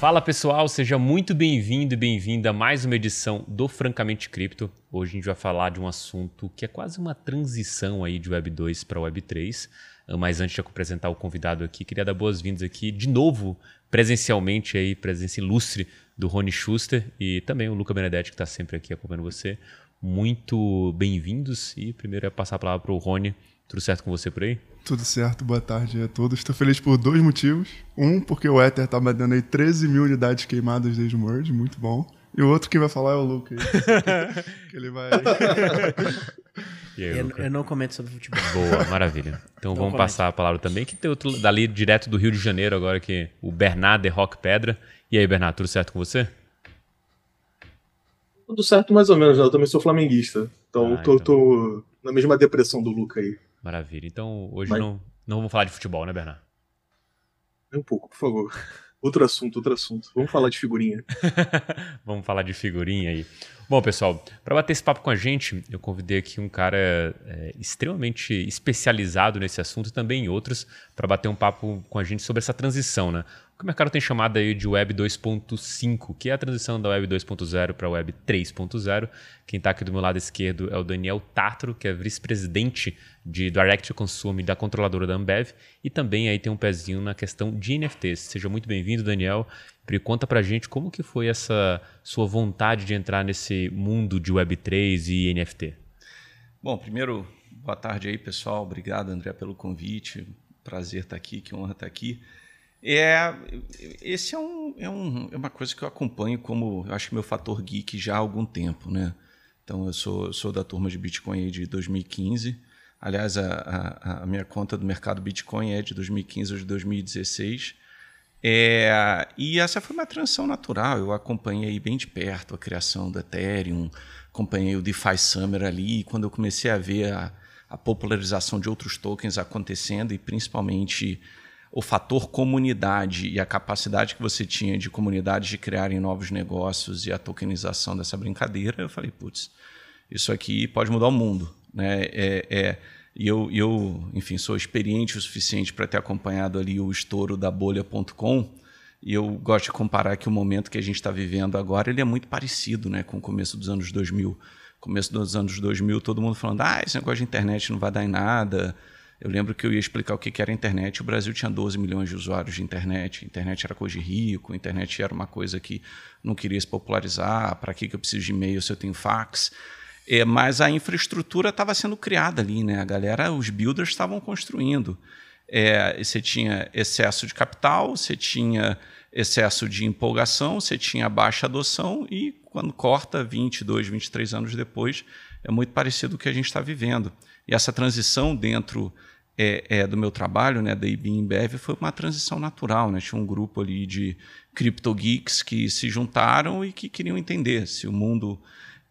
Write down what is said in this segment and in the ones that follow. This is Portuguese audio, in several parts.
Fala pessoal, seja muito bem-vindo e bem-vinda a mais uma edição do Francamente Cripto. Hoje a gente vai falar de um assunto que é quase uma transição aí de Web 2 para Web 3. Mas antes de apresentar o convidado aqui, queria dar boas-vindas aqui de novo, presencialmente aí, presença ilustre do Rony Schuster e também o Luca Benedetti que está sempre aqui acompanhando você. Muito bem-vindos e primeiro é passar a palavra para o Rony. Tudo certo com você por aí? Tudo certo, boa tarde a todos. Estou feliz por dois motivos. Um, porque o Ether tá dando aí 13 mil unidades queimadas desde o merge, muito bom. E o outro que vai falar é o Luke. que ele vai. Aí, eu, eu, não comento sobre futebol. Boa, maravilha. Então não vamos comento. passar a palavra também, que tem outro dali direto do Rio de Janeiro agora, que o Bernardo é Rock Pedra. E aí, Bernardo, tudo certo com você? Tudo certo mais ou menos, né? Eu também sou flamenguista. Então, ah, tô, então... tô na mesma depressão do Luca aí. Maravilha. Então, hoje Mas... não, não vamos falar de futebol, né, Bernardo? Um pouco, por favor. Outro assunto, outro assunto. Vamos falar de figurinha. vamos falar de figurinha aí. Bom, pessoal, para bater esse papo com a gente, eu convidei aqui um cara é, extremamente especializado nesse assunto e também em outros, para bater um papo com a gente sobre essa transição, né? Que o mercado tem chamado aí de Web 2.5, que é a transição da Web 2.0 para a Web 3.0. Quem está aqui do meu lado esquerdo é o Daniel Tatro, que é vice-presidente de Direct to Consume da controladora da Ambev, e também aí tem um pezinho na questão de NFTs. Seja muito bem-vindo, Daniel. E conta pra gente como que foi essa sua vontade de entrar nesse mundo de Web3 e NFT. Bom, primeiro, boa tarde aí, pessoal. Obrigado, André, pelo convite. Prazer estar aqui, que honra estar aqui. É, esse é, um, é, um, é uma coisa que eu acompanho como, eu acho que meu fator geek já há algum tempo, né? Então, eu sou, sou da turma de Bitcoin de 2015. Aliás, a, a, a, minha conta do mercado Bitcoin é de 2015 ou de 2016. É, e essa foi uma transição natural. Eu acompanhei bem de perto a criação do Ethereum, acompanhei o DeFi Summer ali. E quando eu comecei a ver a, a popularização de outros tokens acontecendo, e principalmente o fator comunidade e a capacidade que você tinha de comunidades de criarem novos negócios e a tokenização dessa brincadeira, eu falei, putz, isso aqui pode mudar o mundo. Né? É, é, e eu, eu, enfim, sou experiente o suficiente para ter acompanhado ali o estouro da bolha.com. E eu gosto de comparar que o momento que a gente está vivendo agora ele é muito parecido né, com o começo dos anos 2000. Começo dos anos 2000, todo mundo falando: ah, esse negócio de internet não vai dar em nada, eu lembro que eu ia explicar o que era a internet. O Brasil tinha 12 milhões de usuários de internet. A internet era coisa de rico, a internet era uma coisa que não queria se popularizar. Para que eu preciso de e-mail se eu tenho fax? É, mas a infraestrutura estava sendo criada ali, né? A galera, os builders estavam construindo. É, você tinha excesso de capital, você tinha excesso de empolgação, você tinha baixa adoção e quando corta 22, 23 anos depois, é muito parecido com o que a gente está vivendo. E essa transição dentro é, é, do meu trabalho, né, da IB Embev, foi uma transição natural. Né? Tinha um grupo ali de crypto geeks que se juntaram e que queriam entender se o mundo,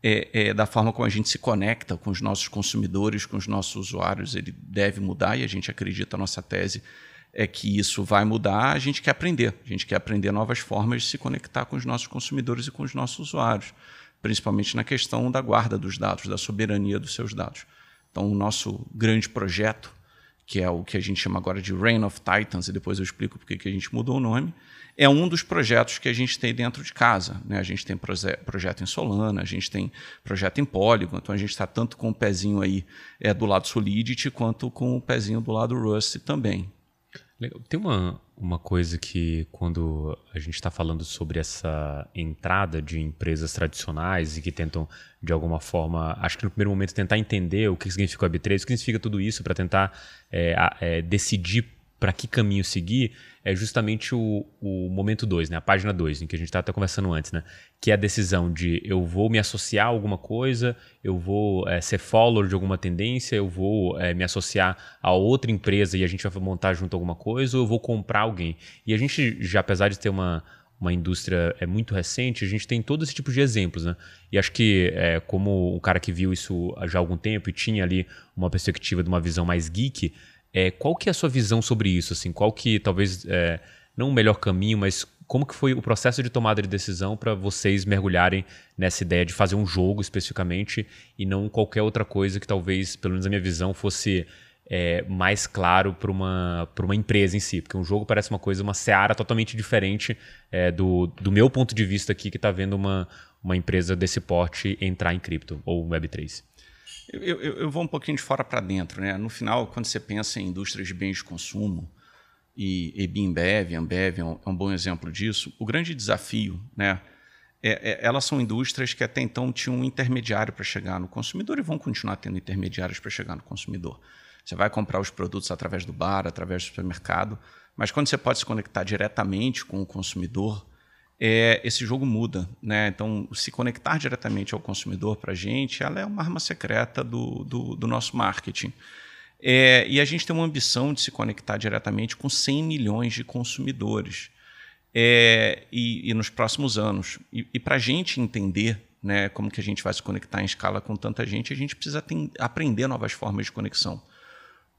é, é, da forma como a gente se conecta com os nossos consumidores, com os nossos usuários, ele deve mudar e a gente acredita, a nossa tese é que isso vai mudar, a gente quer aprender. A gente quer aprender novas formas de se conectar com os nossos consumidores e com os nossos usuários, principalmente na questão da guarda dos dados, da soberania dos seus dados. Então, o nosso grande projeto, que é o que a gente chama agora de Reign of Titans, e depois eu explico por que a gente mudou o nome, é um dos projetos que a gente tem dentro de casa. Né? A gente tem proje projeto em Solana, a gente tem projeto em Polygon, então a gente está tanto com o pezinho aí é, do lado Solidity, quanto com o pezinho do lado Rust também. Tem uma, uma coisa que, quando a gente está falando sobre essa entrada de empresas tradicionais e que tentam, de alguma forma, acho que no primeiro momento, tentar entender o que significa o Web3, o que significa tudo isso, para tentar é, é, decidir para que caminho seguir é justamente o, o momento 2, né? a página 2, em que a gente estava até conversando antes, né? que é a decisão de eu vou me associar a alguma coisa, eu vou é, ser follower de alguma tendência, eu vou é, me associar a outra empresa e a gente vai montar junto alguma coisa, ou eu vou comprar alguém. E a gente, já apesar de ter uma, uma indústria é muito recente, a gente tem todo esse tipo de exemplos, né? E acho que é, como um cara que viu isso já há algum tempo e tinha ali uma perspectiva de uma visão mais geek, é, qual que é a sua visão sobre isso? Assim, qual que talvez é, não o melhor caminho, mas como que foi o processo de tomada de decisão para vocês mergulharem nessa ideia de fazer um jogo especificamente e não qualquer outra coisa que talvez, pelo menos a minha visão, fosse é, mais claro para uma, uma empresa em si, porque um jogo parece uma coisa, uma seara totalmente diferente é, do, do meu ponto de vista aqui, que está vendo uma, uma empresa desse porte entrar em cripto ou Web3. Eu, eu, eu vou um pouquinho de fora para dentro. Né? No final, quando você pensa em indústrias de bens de consumo, e, e Bimbev, Ambev é um, é um bom exemplo disso, o grande desafio né, é, é, elas são indústrias que até então tinham um intermediário para chegar no consumidor e vão continuar tendo intermediários para chegar no consumidor. Você vai comprar os produtos através do bar, através do supermercado, mas quando você pode se conectar diretamente com o consumidor, é, esse jogo muda. Né? Então, se conectar diretamente ao consumidor para a gente, ela é uma arma secreta do, do, do nosso marketing. É, e a gente tem uma ambição de se conectar diretamente com 100 milhões de consumidores é, e, e, nos próximos anos. E, e para a gente entender né, como que a gente vai se conectar em escala com tanta gente, a gente precisa ter, aprender novas formas de conexão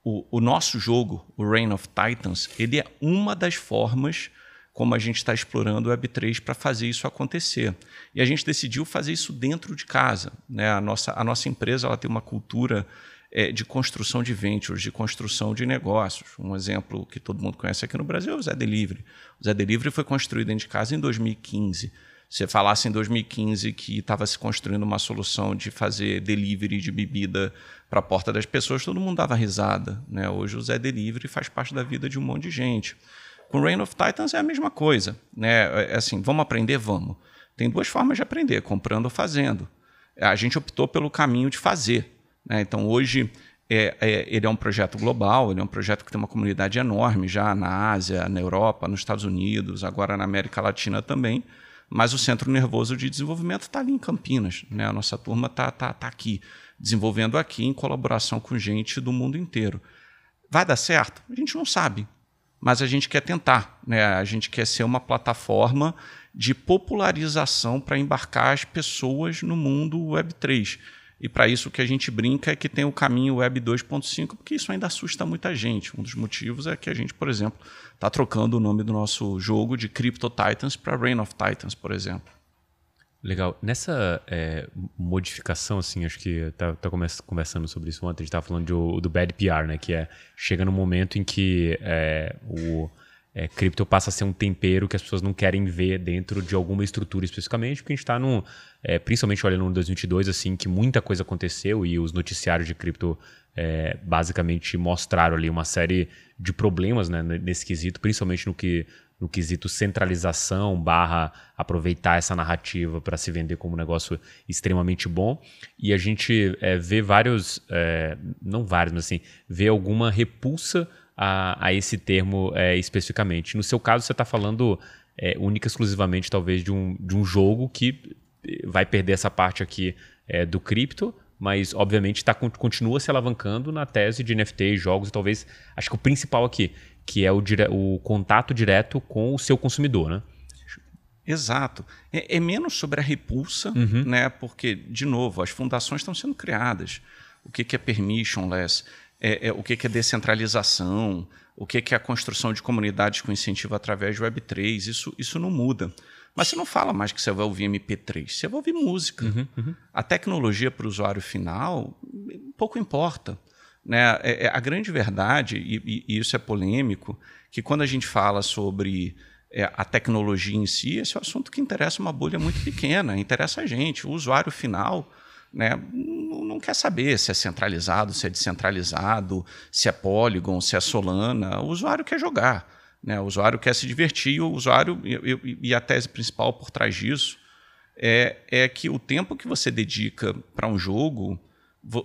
o, o nosso jogo, o Reign of Titans, ele é uma das formas como a gente está explorando o Web3 para fazer isso acontecer. E a gente decidiu fazer isso dentro de casa. Né? A, nossa, a nossa empresa ela tem uma cultura é, de construção de ventures, de construção de negócios. Um exemplo que todo mundo conhece aqui no Brasil é o Zé Delivery. O Zé Delivery foi construído dentro de casa em 2015 você falasse em 2015 que estava se construindo uma solução de fazer delivery de bebida para a porta das pessoas, todo mundo dava risada. Né? Hoje o Zé Delivery faz parte da vida de um monte de gente. Com Reign of Titans é a mesma coisa. Né? É assim, vamos aprender? Vamos. Tem duas formas de aprender, comprando ou fazendo. A gente optou pelo caminho de fazer. Né? Então hoje é, é, ele é um projeto global, ele é um projeto que tem uma comunidade enorme já na Ásia, na Europa, nos Estados Unidos, agora na América Latina também. Mas o centro nervoso de desenvolvimento está ali em Campinas. Né? A nossa turma está tá, tá aqui, desenvolvendo aqui em colaboração com gente do mundo inteiro. Vai dar certo? A gente não sabe, mas a gente quer tentar. Né? A gente quer ser uma plataforma de popularização para embarcar as pessoas no mundo Web3. E para isso o que a gente brinca é que tem o caminho Web 2.5, porque isso ainda assusta muita gente. Um dos motivos é que a gente, por exemplo, está trocando o nome do nosso jogo de Crypto Titans para Reign of Titans, por exemplo. Legal. Nessa é, modificação, assim, acho que tá, tá conversando sobre isso ontem, a gente estava falando de, do bad PR, né? Que é chega no momento em que é, o é, cripto passa a ser um tempero que as pessoas não querem ver dentro de alguma estrutura especificamente, porque a gente está num, é, principalmente olhando no 2022, assim, que muita coisa aconteceu e os noticiários de cripto é, basicamente mostraram ali uma série de problemas né, nesse quesito, principalmente no que no quesito centralização barra aproveitar essa narrativa para se vender como um negócio extremamente bom. E a gente é, vê vários, é, não vários, mas assim, vê alguma repulsa a, a esse termo é, especificamente. No seu caso, você está falando única exclusivamente, talvez, de um, de um jogo que vai perder essa parte aqui do cripto, mas obviamente tá, continua se alavancando na tese de NFT, jogos e talvez, acho que o principal aqui, que é o, dire, o contato direto com o seu consumidor, né? Exato. É, é menos sobre a repulsa, uhum. né? Porque, de novo, as fundações estão sendo criadas. O que, que é permissionless? é, é, o que, que é descentralização, o que, que é a construção de comunidades com incentivo através de Web3. Isso, isso não muda. Mas você não fala mais que você vai ouvir MP3, você vai ouvir música. Uhum, uhum. A tecnologia para o usuário final pouco importa. Né? É, é a grande verdade, e, e, isso é polêmico, que quando a gente fala sobre é, a tecnologia em si, esse é um assunto que interessa uma bolha muito pequena, interessa a gente. O usuário final né, não quer saber se é centralizado, se é descentralizado, se é Polygon, se é Solana. O usuário quer jogar, né? o usuário quer se divertir, o usuário, e, e a tese principal por trás disso é, é que o tempo que você dedica para um jogo,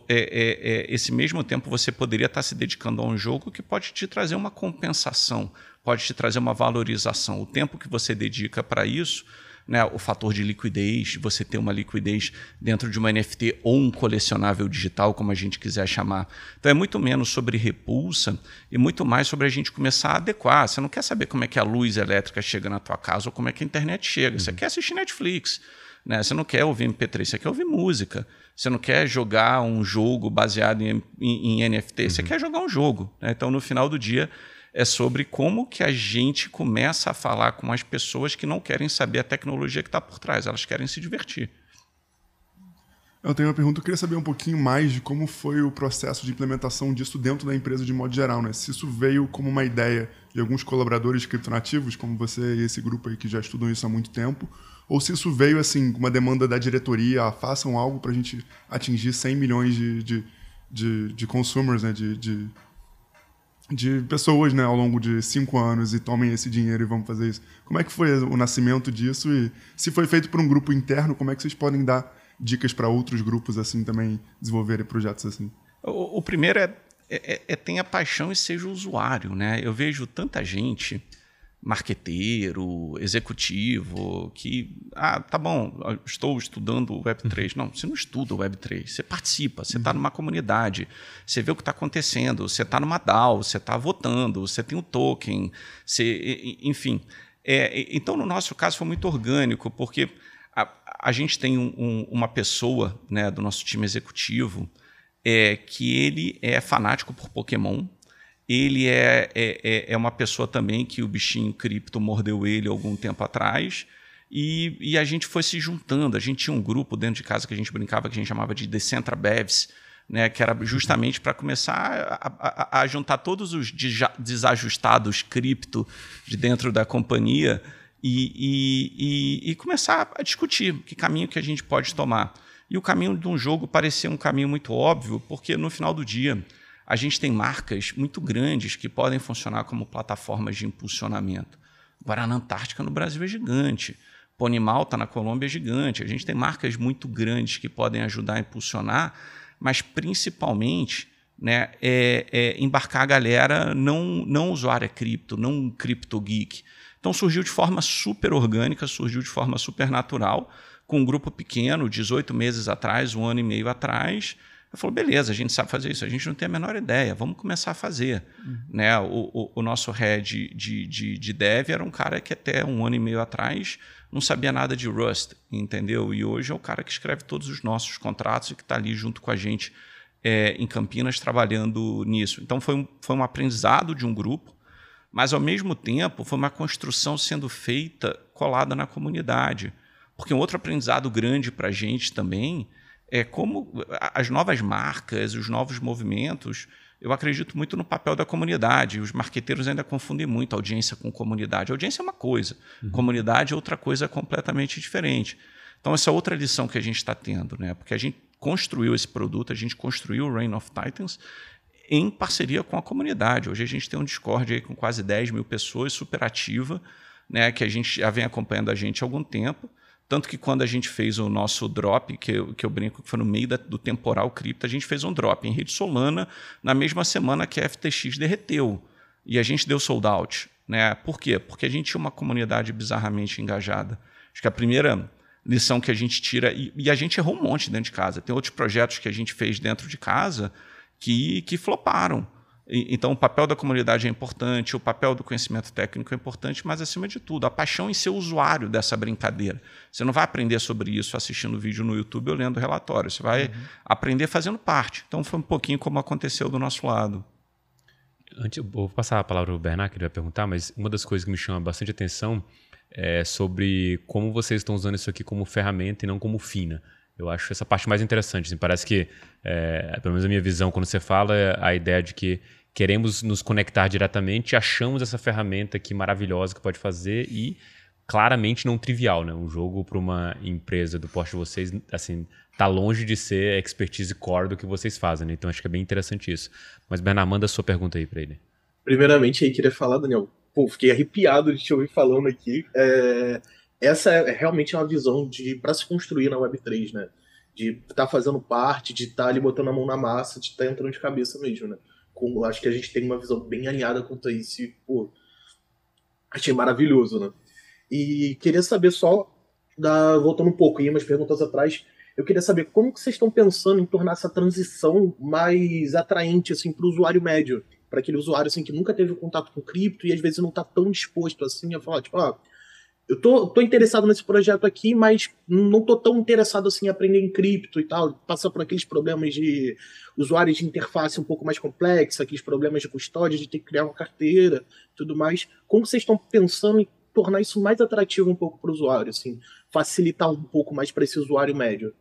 é, é, é, esse mesmo tempo você poderia estar se dedicando a um jogo que pode te trazer uma compensação, pode te trazer uma valorização. O tempo que você dedica para isso né, o fator de liquidez, você ter uma liquidez dentro de uma NFT ou um colecionável digital, como a gente quiser chamar. Então é muito menos sobre repulsa e muito mais sobre a gente começar a adequar. Você não quer saber como é que a luz elétrica chega na tua casa ou como é que a internet chega. Uhum. Você quer assistir Netflix. Né? Você não quer ouvir MP3, você quer ouvir música. Você não quer jogar um jogo baseado em, em, em NFT, uhum. você quer jogar um jogo. Né? Então, no final do dia, é sobre como que a gente começa a falar com as pessoas que não querem saber a tecnologia que está por trás, elas querem se divertir. Eu tenho uma pergunta, eu queria saber um pouquinho mais de como foi o processo de implementação disso dentro da empresa de modo geral, né? Se isso veio como uma ideia de alguns colaboradores criptonativos, como você e esse grupo aí que já estudam isso há muito tempo, ou se isso veio assim, uma demanda da diretoria, façam algo para a gente atingir 100 milhões de, de, de, de consumers, né? De, de, de pessoas né, ao longo de cinco anos e tomem esse dinheiro e vamos fazer isso. Como é que foi o nascimento disso e se foi feito por um grupo interno, como é que vocês podem dar dicas para outros grupos assim também desenvolverem projetos assim? O, o primeiro é, é, é tenha paixão e seja usuário, né? Eu vejo tanta gente marqueteiro, executivo, que, ah, tá bom, estou estudando o Web3. Não, você não estuda o Web3, você participa, você está uhum. numa comunidade, você vê o que está acontecendo, você está numa DAO, você está votando, você tem o um token, você, enfim. É, então, no nosso caso, foi muito orgânico, porque a, a gente tem um, um, uma pessoa né, do nosso time executivo é, que ele é fanático por Pokémon. Ele é, é, é, é uma pessoa também que o bichinho cripto mordeu ele algum tempo atrás. E, e, a gente foi se juntando. A gente tinha um grupo dentro de casa que a gente brincava, que a gente chamava de Decentra Bevs, né, que era justamente para começar a, a, a, juntar todos os desajustados cripto de dentro da companhia e, e, e, começar a discutir que caminho que a gente pode tomar. E o caminho de um jogo parecia um caminho muito óbvio, porque no final do dia a gente tem marcas muito grandes que podem funcionar como plataformas de impulsionamento. Guaraná Antártica no Brasil é gigante. Pony Malta na Colômbia é gigante. A gente tem marcas muito grandes que podem ajudar a impulsionar, mas principalmente né, é, é embarcar a galera não, não usuária cripto, não cripto geek, então surgiu de forma super orgânica, surgiu de forma super natural, com um grupo pequeno, 18 meses atrás, um ano e meio atrás. Eu falei, beleza, a gente sabe fazer isso, a gente não tem a menor ideia, vamos começar a fazer. Uhum. Né? O, o, o, nosso head de, de, de dev era um cara que até um ano e meio atrás não sabia nada de Rust, entendeu? E hoje é o cara que escreve todos os nossos contratos e que está ali junto com a gente é, em Campinas trabalhando nisso. Então foi um, foi um aprendizado de um grupo, mas ao mesmo tempo foi uma construção sendo feita colada na comunidade. Porque um outro aprendizado grande para a gente também é como as novas marcas, os novos movimentos, eu acredito muito no papel da comunidade. Os marqueteiros ainda confundem muito audiência com comunidade. audiência é uma coisa, uhum. comunidade é outra coisa completamente diferente. Então, essa é outra lição que a gente está tendo, né? porque a gente construiu esse produto, a gente construiu o Reign of Titans em parceria com a comunidade. Hoje a gente tem um Discord aí com quase 10 mil pessoas, super ativa, né, que a gente já vem acompanhando a gente há algum tempo. Tanto que quando a gente fez o nosso drop, que eu, que eu brinco que foi no meio da, do temporal cripto, a gente fez um drop em rede Solana na mesma semana que a FTX derreteu. E a gente deu sold out. Né? Por quê? Porque a gente tinha uma comunidade bizarramente engajada. Acho que a primeira lição que a gente tira, e, e a gente errou um monte dentro de casa. Tem outros projetos que a gente fez dentro de casa que, que floparam. Então, o papel da comunidade é importante, o papel do conhecimento técnico é importante, mas, acima de tudo, a paixão em ser usuário dessa brincadeira. Você não vai aprender sobre isso assistindo vídeo no YouTube ou lendo relatório, você vai uhum. aprender fazendo parte. Então, foi um pouquinho como aconteceu do nosso lado. Antes, eu vou passar a palavra para o Bernard, que ele vai perguntar, mas uma das coisas que me chama bastante atenção é sobre como vocês estão usando isso aqui como ferramenta e não como fina. Eu acho essa parte mais interessante. Assim, parece que, é, pelo menos a minha visão, quando você fala, é a ideia de que queremos nos conectar diretamente, achamos essa ferramenta aqui maravilhosa que pode fazer e claramente não trivial, né? Um jogo para uma empresa do porte de vocês, assim, tá longe de ser expertise core do que vocês fazem, né? Então acho que é bem interessante isso. Mas Bernardo, manda a sua pergunta aí para ele. Primeiramente, aí queria falar, Daniel, pô, fiquei arrepiado de te ouvir falando aqui. É essa é realmente uma visão de para se construir na Web3, né? De estar tá fazendo parte, de estar tá ali botando a mão na massa, de estar tá entrando de cabeça mesmo, né? Com, acho que a gente tem uma visão bem alinhada quanto a isso e, pô, achei maravilhoso, né? E queria saber só, da, voltando um pouco, e umas perguntas atrás, eu queria saber como que vocês estão pensando em tornar essa transição mais atraente assim, para o usuário médio, para aquele usuário assim, que nunca teve contato com cripto e às vezes não está tão disposto assim a falar, tipo, ah, eu tô, tô interessado nesse projeto aqui, mas não tô tão interessado assim em aprender em cripto e tal, passar por aqueles problemas de usuários de interface um pouco mais complexa, aqueles problemas de custódia, de ter que criar uma carteira, tudo mais. Como vocês estão pensando em tornar isso mais atrativo um pouco para o usuário, assim, facilitar um pouco mais para esse usuário médio?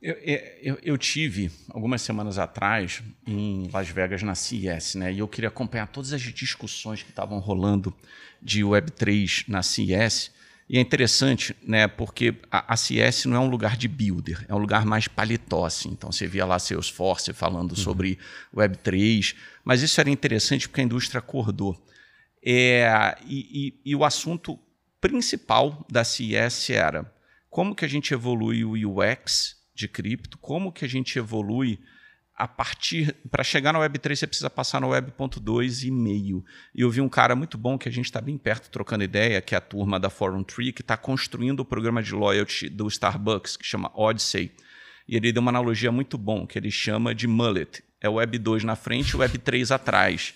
Eu, eu, eu, tive, algumas semanas atrás, em Las Vegas, na CES, né? E eu queria acompanhar todas as discussões que estavam rolando de Web3 na CES. E é interessante, né? Porque a, a CES não é um lugar de builder, é um lugar mais paletó, assim. Então você via lá Salesforce falando uhum. sobre Web3, mas isso era interessante porque a indústria acordou. É, e, e, e o assunto principal da CES era como que a gente evolui o UX de cripto, como que a gente evolui a partir para chegar na Web3 você precisa passar na Web.2 e meio. E eu vi um cara muito bom que a gente está bem perto trocando ideia, que é a turma da Forum Tree, que está construindo o programa de loyalty do Starbucks, que chama Odyssey. E ele deu uma analogia muito bom, que ele chama de mullet. É o Web 2 na frente e o Web 3 atrás.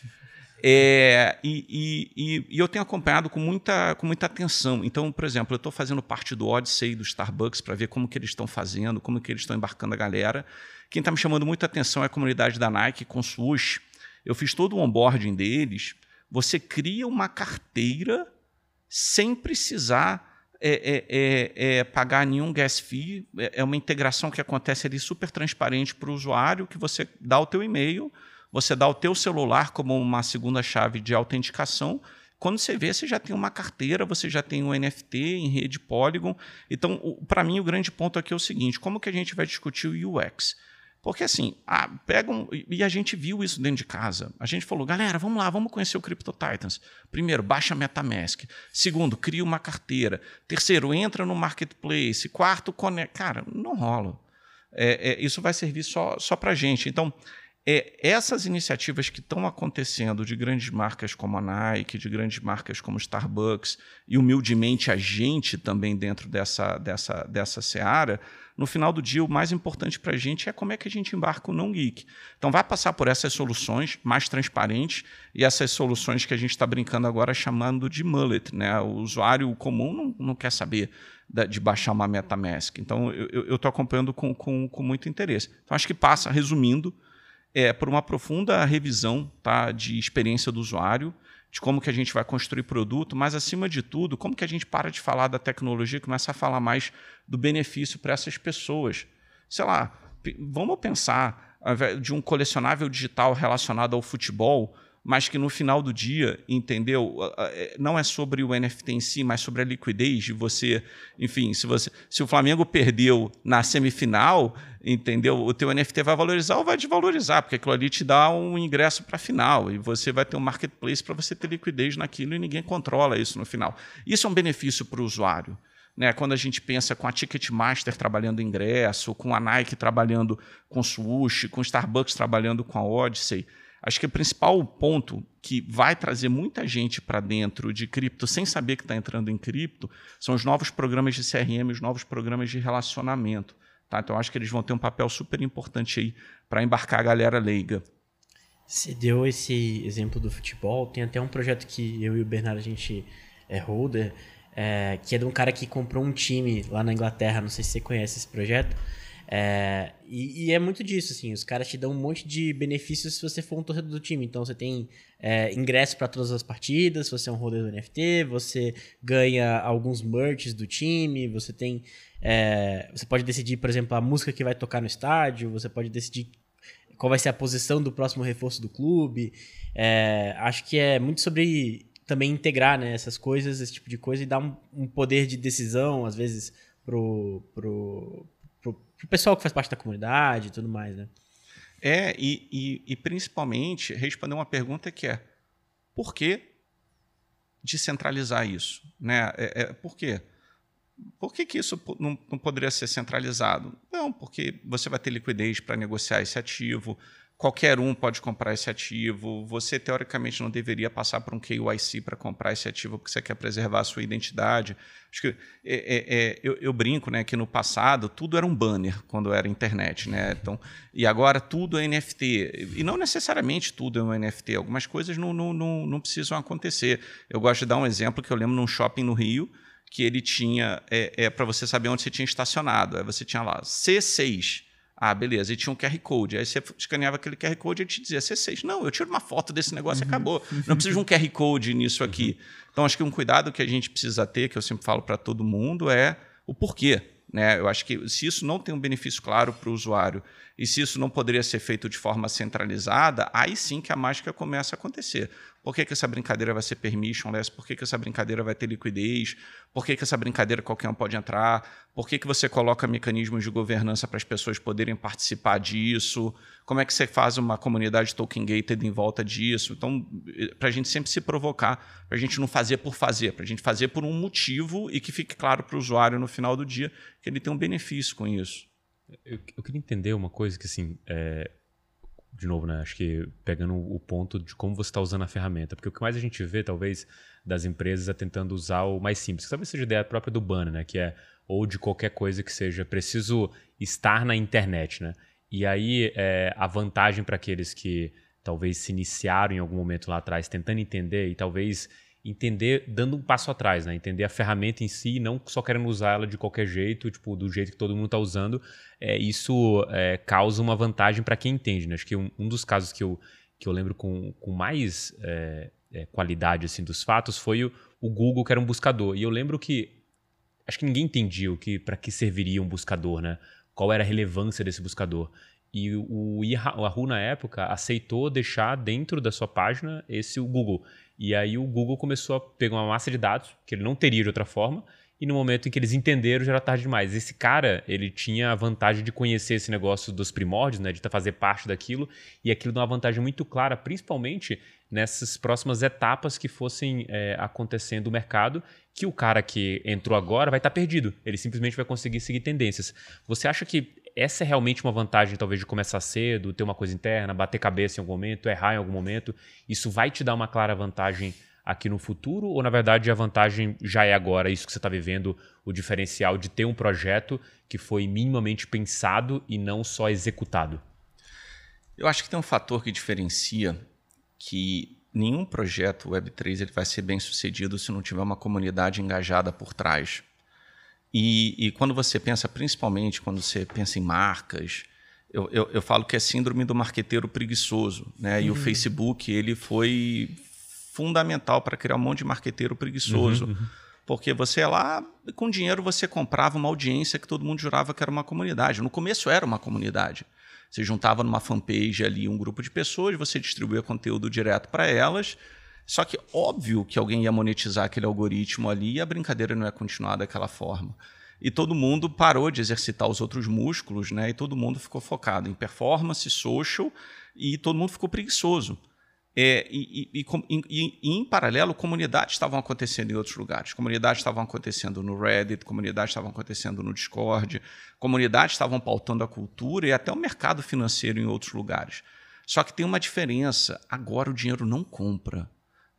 É, e, e, e, eu tenho acompanhado com muita, com muita atenção. Então, por exemplo, eu estou fazendo parte do Odyssey do Starbucks para ver como que eles estão fazendo, como que eles estão embarcando a galera. Quem está me chamando muita atenção é a comunidade da Nike com Swoosh. Eu fiz todo o onboarding deles. Você cria uma carteira sem precisar é, é, é, é pagar nenhum gas fee. É, é uma integração que acontece ali super transparente para o usuário, que você dá o teu e-mail, você dá o teu celular como uma segunda chave de autenticação. Quando você vê, você já tem uma carteira, você já tem um NFT em rede Polygon. Então, para mim, o grande ponto aqui é o seguinte: como que a gente vai discutir o UX? Porque assim, ah, pegam. E a gente viu isso dentro de casa. A gente falou, galera, vamos lá, vamos conhecer o Crypto Titans. Primeiro, baixa Metamask. Segundo, cria uma carteira. Terceiro, entra no marketplace. Quarto, conecta. Cara, não rola. É, é, isso vai servir só, só para gente. Então, é, essas iniciativas que estão acontecendo de grandes marcas como a Nike, de grandes marcas como Starbucks, e humildemente a gente também dentro dessa, dessa, dessa seara, no final do dia, o mais importante para a gente é como é que a gente embarca o não-geek. Então, vai passar por essas soluções mais transparentes e essas soluções que a gente está brincando agora chamando de mullet. Né? O usuário comum não, não quer saber de baixar uma MetaMask. Então, eu estou acompanhando com, com, com muito interesse. Então, acho que passa, resumindo, é, por uma profunda revisão tá, de experiência do usuário, de como que a gente vai construir produto, mas acima de tudo, como que a gente para de falar da tecnologia e começa a falar mais do benefício para essas pessoas. Sei lá, vamos pensar de um colecionável digital relacionado ao futebol, mas que no final do dia, entendeu? É, não é sobre o NFT em si, mas sobre a liquidez de você, enfim, se você, se o Flamengo perdeu na semifinal, entendeu? O teu NFT vai valorizar ou vai desvalorizar, porque aquilo ali te dá um ingresso para a final e você vai ter um marketplace para você ter liquidez naquilo e ninguém controla isso no final. Isso é um benefício para o usuário. Né, quando a gente pensa com a Ticketmaster trabalhando ingresso, com a Nike trabalhando com Swoosh, com Starbucks trabalhando com a Odyssey, Acho que o principal ponto que vai trazer muita gente para dentro de cripto sem saber que está entrando em cripto são os novos programas de CRM, os novos programas de relacionamento. Tá? Então, acho que eles vão ter um papel super importante aí para embarcar a galera leiga. Você deu esse exemplo do futebol. Tem até um projeto que eu e o Bernardo a gente é holder, é, que é de um cara que comprou um time lá na Inglaterra. Não sei se você conhece esse projeto é, e, e, é muito disso, assim, os caras te dão um monte de benefícios se você for um torcedor do time. Então você tem é, ingresso para todas as partidas, você é um holder do NFT, você ganha alguns merches do time, você tem. É, você pode decidir, por exemplo, a música que vai tocar no estádio, você pode decidir qual vai ser a posição do próximo reforço do clube. É, acho que é muito sobre também integrar né, essas coisas, esse tipo de coisa, e dar um, um poder de decisão, às vezes, pro, pro, pro pessoal que faz parte da comunidade e tudo mais, né? É, e, e, e principalmente responder uma pergunta que é por que descentralizar isso? Né? É, é, por quê? Por que, que isso não, não poderia ser centralizado? Não, porque você vai ter liquidez para negociar esse ativo, qualquer um pode comprar esse ativo. Você, teoricamente, não deveria passar por um KYC para comprar esse ativo porque você quer preservar a sua identidade. Acho que é, é, é, eu, eu, brinco né, que no passado tudo era um banner quando era internet. Né? Então, e agora tudo é NFT. E não necessariamente tudo é um NFT. Algumas coisas não, não, não, não precisam acontecer. Eu gosto de dar um exemplo que eu lembro num shopping no Rio que ele tinha, é, é para você saber onde você tinha estacionado. Aí você tinha lá C6 ah, beleza. E tinha um QR Code. Aí você escaneava aquele QR Code e te dizia C6. Não, eu tiro uma foto desse negócio uhum. e acabou. Não preciso de um QR Code nisso aqui. Então, acho que um cuidado que a gente precisa ter, que eu sempre falo para todo mundo, é o porquê. Né? Eu acho que se isso não tem um benefício claro para o usuário e se isso não poderia ser feito de forma centralizada, aí sim que a mágica começa a acontecer. Por que, que essa brincadeira vai ser permissionless? Por que, que essa brincadeira vai ter liquidez? Por que, que essa brincadeira qualquer um pode entrar? Por que, que você coloca mecanismos de governança para as pessoas poderem participar disso? Como é que você faz uma comunidade token gated em volta disso? Então, para a gente sempre se provocar, para a gente não fazer por fazer, para a gente fazer por um motivo e que fique claro para o usuário no final do dia que ele tem um benefício com isso. Eu, eu queria entender uma coisa que, assim, é, de novo, né? Acho que pegando o ponto de como você está usando a ferramenta. Porque o que mais a gente vê, talvez, das empresas é tentando usar o mais simples. Que talvez seja a ideia própria do banner, né? Que é, ou de qualquer coisa que seja preciso estar na internet, né? E aí, é, a vantagem para aqueles que talvez se iniciaram em algum momento lá atrás, tentando entender e talvez entender dando um passo atrás, né? Entender a ferramenta em si, não só querendo usar ela de qualquer jeito, tipo do jeito que todo mundo está usando. É, isso é, causa uma vantagem para quem entende, né? Acho que um, um, dos casos que eu, que eu lembro com, com mais é, é, qualidade assim dos fatos foi o, o, Google que era um buscador. E eu lembro que acho que ninguém entendia o que para que serviria um buscador, né? Qual era a relevância desse buscador? E o Yahoo, na época, aceitou deixar dentro da sua página esse o Google. E aí o Google começou a pegar uma massa de dados, que ele não teria de outra forma, e no momento em que eles entenderam já era tarde demais. Esse cara, ele tinha a vantagem de conhecer esse negócio dos primórdios, né, de fazer parte daquilo, e aquilo dá uma vantagem muito clara, principalmente nessas próximas etapas que fossem é, acontecendo no mercado, que o cara que entrou agora vai estar tá perdido. Ele simplesmente vai conseguir seguir tendências. Você acha que essa é realmente uma vantagem, talvez, de começar cedo, ter uma coisa interna, bater cabeça em algum momento, errar em algum momento. Isso vai te dar uma clara vantagem aqui no futuro? Ou, na verdade, a vantagem já é agora, isso que você está vivendo, o diferencial de ter um projeto que foi minimamente pensado e não só executado? Eu acho que tem um fator que diferencia que nenhum projeto Web3 ele vai ser bem sucedido se não tiver uma comunidade engajada por trás. E, e, quando você pensa, principalmente quando você pensa em marcas, eu, eu, eu falo que é síndrome do marqueteiro preguiçoso. Né? Uhum. E o uhum. Facebook ele foi fundamental para criar um monte de marqueteiro preguiçoso. Uhum, uhum. Porque você lá, com dinheiro, você comprava uma audiência que todo mundo jurava que era uma comunidade. No começo era uma comunidade. Você juntava numa fanpage ali um grupo de pessoas, você distribuía conteúdo direto para elas só que óbvio que alguém ia monetizar aquele algoritmo ali e a brincadeira não ia continuar daquela forma. E todo mundo parou de exercitar os outros músculos, né? E todo mundo ficou focado em performance, social, e todo mundo ficou preguiçoso. É, e, e, e, e, em paralelo, comunidades estavam acontecendo em outros lugares. Comunidades estavam acontecendo no Reddit, comunidades estavam acontecendo no Discord, comunidades estavam pautando a cultura e até o mercado financeiro em outros lugares. Só que tem uma diferença: agora o dinheiro não compra.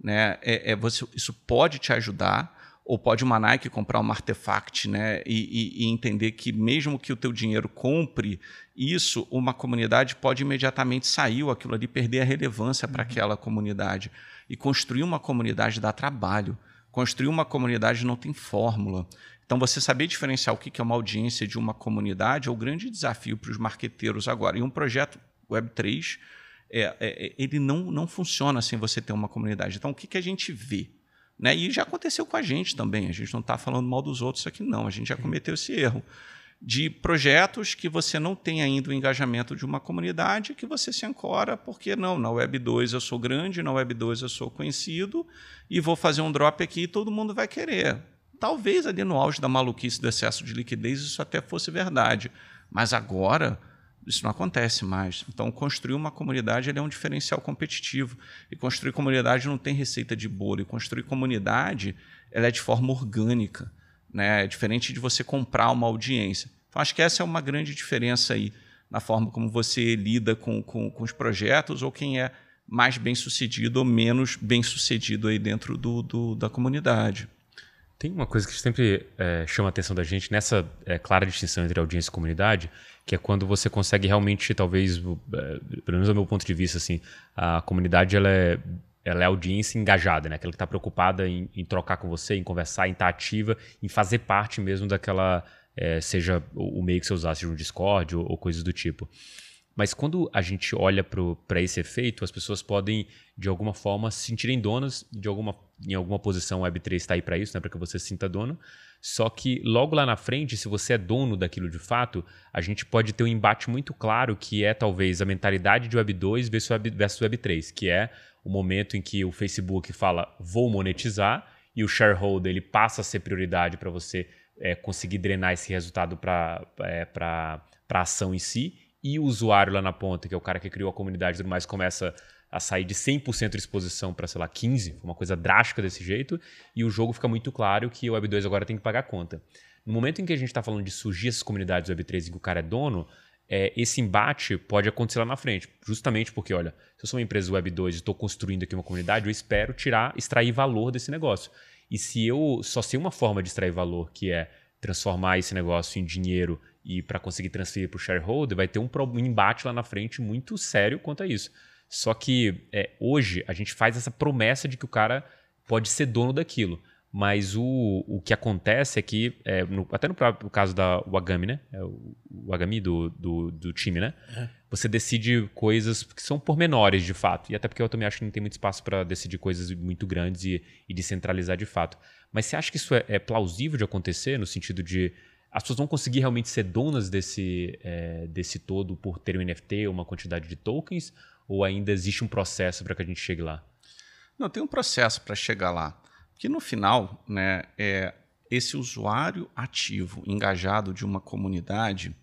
Né? É, é, você, isso pode te ajudar, ou pode uma Nike comprar um artefact né? E, e, e, entender que mesmo que o teu dinheiro compre isso, uma comunidade pode imediatamente sair aquilo ali perder a relevância para uhum. aquela comunidade. E construir uma comunidade dá trabalho. Construir uma comunidade não tem fórmula. Então, você saber diferenciar o que é uma audiência de uma comunidade é o grande desafio para os marqueteiros agora. E um projeto Web3 é, é, é, ele não, não funciona sem você ter uma comunidade. Então, o que, que a gente vê? Né? E já aconteceu com a gente também. A gente não está falando mal dos outros aqui, não. A gente já cometeu esse erro de projetos que você não tem ainda o engajamento de uma comunidade que você se ancora porque não, na Web 2 eu sou grande, na Web 2 eu sou conhecido e vou fazer um drop aqui e todo mundo vai querer. Talvez ali no auge da maluquice do excesso de liquidez isso até fosse verdade, mas agora isso não acontece mais. Então, construir uma comunidade é um diferencial competitivo. E construir comunidade não tem receita de bolo. E construir comunidade ela é de forma orgânica. Né? É diferente de você comprar uma audiência. Então, acho que essa é uma grande diferença aí na forma como você lida com, com, com os projetos ou quem é mais bem sucedido ou menos bem sucedido aí dentro do, do da comunidade. Tem uma coisa que sempre é, chama a atenção da gente nessa é, clara distinção entre audiência e comunidade, que é quando você consegue realmente, talvez, é, pelo menos do meu ponto de vista, assim, a comunidade ela é, ela é audiência engajada, né? Aquela que está preocupada em, em, trocar com você, em conversar, em estar tá ativa, em fazer parte mesmo daquela, é, seja o meio que você usar, seja um Discord ou, ou coisas do tipo. Mas quando a gente olha para esse efeito, as pessoas podem, de alguma forma, se sentirem donas, de alguma, em alguma posição Web3 está aí para isso, né, para que você se sinta dono. Só que logo lá na frente, se você é dono daquilo de fato, a gente pode ter um embate muito claro que é talvez a mentalidade de Web 2 versus Web, versus Web 3, que é o momento em que o Facebook fala vou monetizar e o shareholder ele passa a ser prioridade para você é, conseguir drenar esse resultado para é, a ação em si e o usuário lá na ponta, que é o cara que criou a comunidade e tudo mais, começa a sair de 100% de exposição para, sei lá, 15%, uma coisa drástica desse jeito, e o jogo fica muito claro que o Web2 agora tem que pagar a conta. No momento em que a gente está falando de surgir essas comunidades Web3 em que o cara é dono, é, esse embate pode acontecer lá na frente. Justamente porque, olha, se eu sou uma empresa Web2 e estou construindo aqui uma comunidade, eu espero tirar, extrair valor desse negócio. E se eu só sei uma forma de extrair valor, que é transformar esse negócio em dinheiro e para conseguir transferir para o shareholder, vai ter um, um embate lá na frente muito sério quanto a isso. Só que é, hoje a gente faz essa promessa de que o cara pode ser dono daquilo. Mas o, o que acontece é que, é, no, até no próprio caso da Wagami, né? É o, o Wagami do, do, do, time, né? É. Você decide coisas que são pormenores de fato. E até porque eu também acho que não tem muito espaço para decidir coisas muito grandes e, e descentralizar de fato. Mas você acha que isso é, é, plausível de acontecer no sentido de as pessoas vão conseguir realmente ser donas desse, é, desse todo por ter um NFT, uma quantidade de tokens? Ou ainda existe um processo para que a gente chegue lá? Não, tem um processo para chegar lá. Porque no final, né, é, esse usuário ativo, engajado de uma comunidade,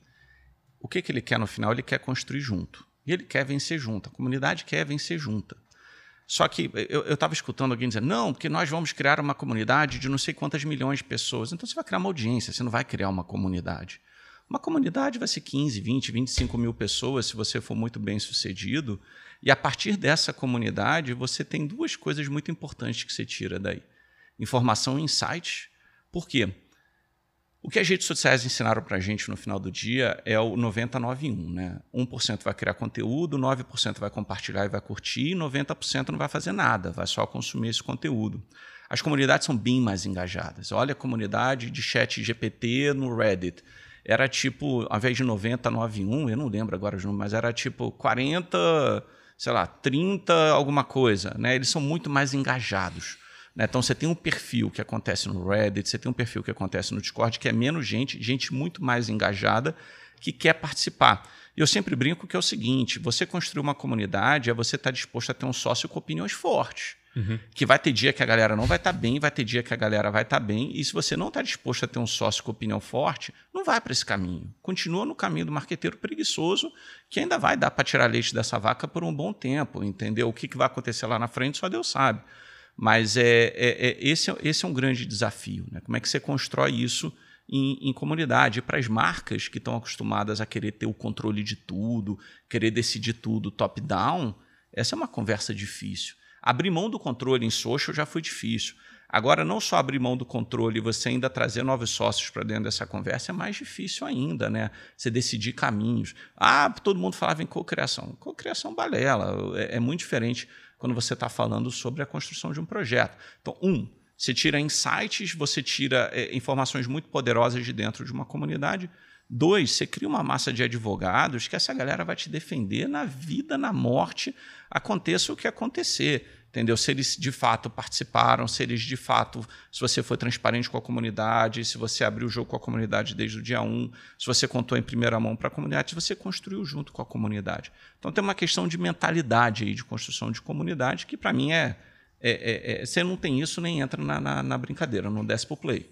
o que, que ele quer no final? Ele quer construir junto. E ele quer vencer junto. A comunidade quer vencer junta. Só que eu estava escutando alguém dizer, não, porque nós vamos criar uma comunidade de não sei quantas milhões de pessoas. Então você vai criar uma audiência, você não vai criar uma comunidade. Uma comunidade vai ser 15, 20, 25 mil pessoas se você for muito bem sucedido. E a partir dessa comunidade, você tem duas coisas muito importantes que você tira daí: informação e insights. Por quê? O que as redes sociais ensinaram para a gente no final do dia é o 9091. Né? 1% vai criar conteúdo, 9% vai compartilhar e vai curtir, e 90% não vai fazer nada, vai só consumir esse conteúdo. As comunidades são bem mais engajadas. Olha a comunidade de chat GPT no Reddit era tipo, ao invés de 90, 91, eu não lembro agora os mas era tipo 40, sei lá, 30 alguma coisa, né? Eles são muito mais engajados. Né? Então você tem um perfil que acontece no Reddit, você tem um perfil que acontece no Discord, que é menos gente, gente muito mais engajada que quer participar. E eu sempre brinco que é o seguinte: você construir uma comunidade é você estar tá disposto a ter um sócio com opiniões fortes. Uhum. Que vai ter dia que a galera não vai estar tá bem, vai ter dia que a galera vai estar tá bem. E se você não está disposto a ter um sócio com opinião forte, não vai para esse caminho. Continua no caminho do marqueteiro preguiçoso, que ainda vai dar para tirar leite dessa vaca por um bom tempo, entendeu? O que, que vai acontecer lá na frente, só Deus sabe. Mas é, é, é esse, é, esse é um grande desafio. Né? Como é que você constrói isso em, em comunidade? Para as marcas que estão acostumadas a querer ter o controle de tudo, querer decidir tudo top-down, essa é uma conversa difícil. Abrir mão do controle em social já foi difícil. Agora, não só abrir mão do controle e você ainda trazer novos sócios para dentro dessa conversa é mais difícil ainda, né? Você decidir caminhos. Ah, todo mundo falava em cocriação. Cocriação balela. É, é muito diferente quando você está falando sobre a construção de um projeto. Então, um, você tira insights, você tira é, informações muito poderosas de dentro de uma comunidade. Dois, você cria uma massa de advogados que essa galera vai te defender na vida, na morte, aconteça o que acontecer. Entendeu? Se eles de fato participaram, se eles de fato, se você foi transparente com a comunidade, se você abriu o jogo com a comunidade desde o dia 1, se você contou em primeira mão para a comunidade, se você construiu junto com a comunidade. Então tem uma questão de mentalidade aí, de construção de comunidade, que para mim é, é, é, é, Você não tem isso, nem entra na, na, na brincadeira, não desce pro play.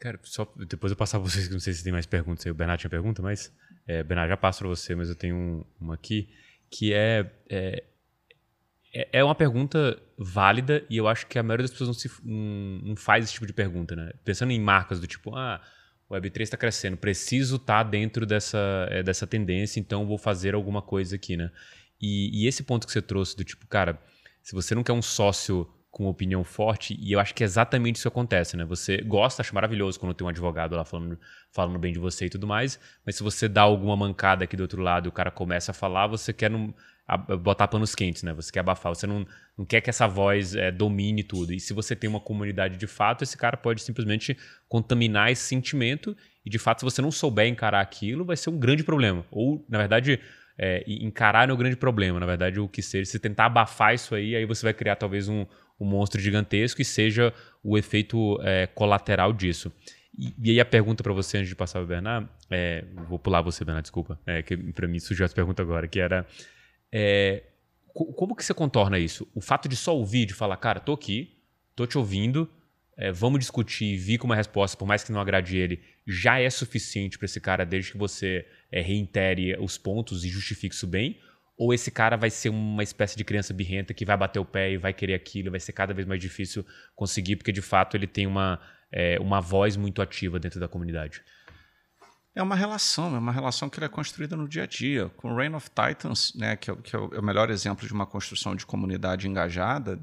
Cara, só depois eu passar para vocês, que não sei se tem mais perguntas aí. O Bernardo tinha pergunta, mas. É, Bernardo, já passo para você, mas eu tenho um, uma aqui, que é, é, é, é. uma pergunta válida e eu acho que a maioria das pessoas não, se, não, não faz esse tipo de pergunta, né? Pensando em marcas do tipo, ah, o Web3 está crescendo, preciso estar tá dentro dessa, é, dessa tendência, então vou fazer alguma coisa aqui, né? E, e esse ponto que você trouxe do tipo, cara, se você não quer um sócio com opinião forte, e eu acho que é exatamente isso acontece, né? Você gosta, acha maravilhoso quando tem um advogado lá falando, falando bem de você e tudo mais, mas se você dá alguma mancada aqui do outro lado e o cara começa a falar, você quer não, botar panos quentes, né? Você quer abafar, você não, não quer que essa voz é, domine tudo. E se você tem uma comunidade de fato, esse cara pode simplesmente contaminar esse sentimento e de fato, se você não souber encarar aquilo, vai ser um grande problema. Ou, na verdade, é, encarar o grande problema. Na verdade, o que seja, se tentar abafar isso aí, aí você vai criar talvez um, um monstro gigantesco e seja o efeito é, colateral disso. E, e, aí a pergunta para você antes de passar o Bernard, é, vou pular você, Bernard, desculpa, é, que para mim surgiu essa pergunta agora, que era é, como que você contorna isso? O fato de só ouvir, de falar, cara, tô aqui, tô te ouvindo, é, vamos discutir, vir com uma resposta, por mais que não agrade ele, já é suficiente para esse cara, desde que você é, reitere os pontos e justifique isso bem? Ou esse cara vai ser uma espécie de criança birrenta que vai bater o pé e vai querer aquilo, vai ser cada vez mais difícil conseguir, porque de fato ele tem uma, é, uma voz muito ativa dentro da comunidade? É uma relação, é uma relação que é construída no dia a dia. Com Reign of Titans, né, que, é, que é o melhor exemplo de uma construção de comunidade engajada,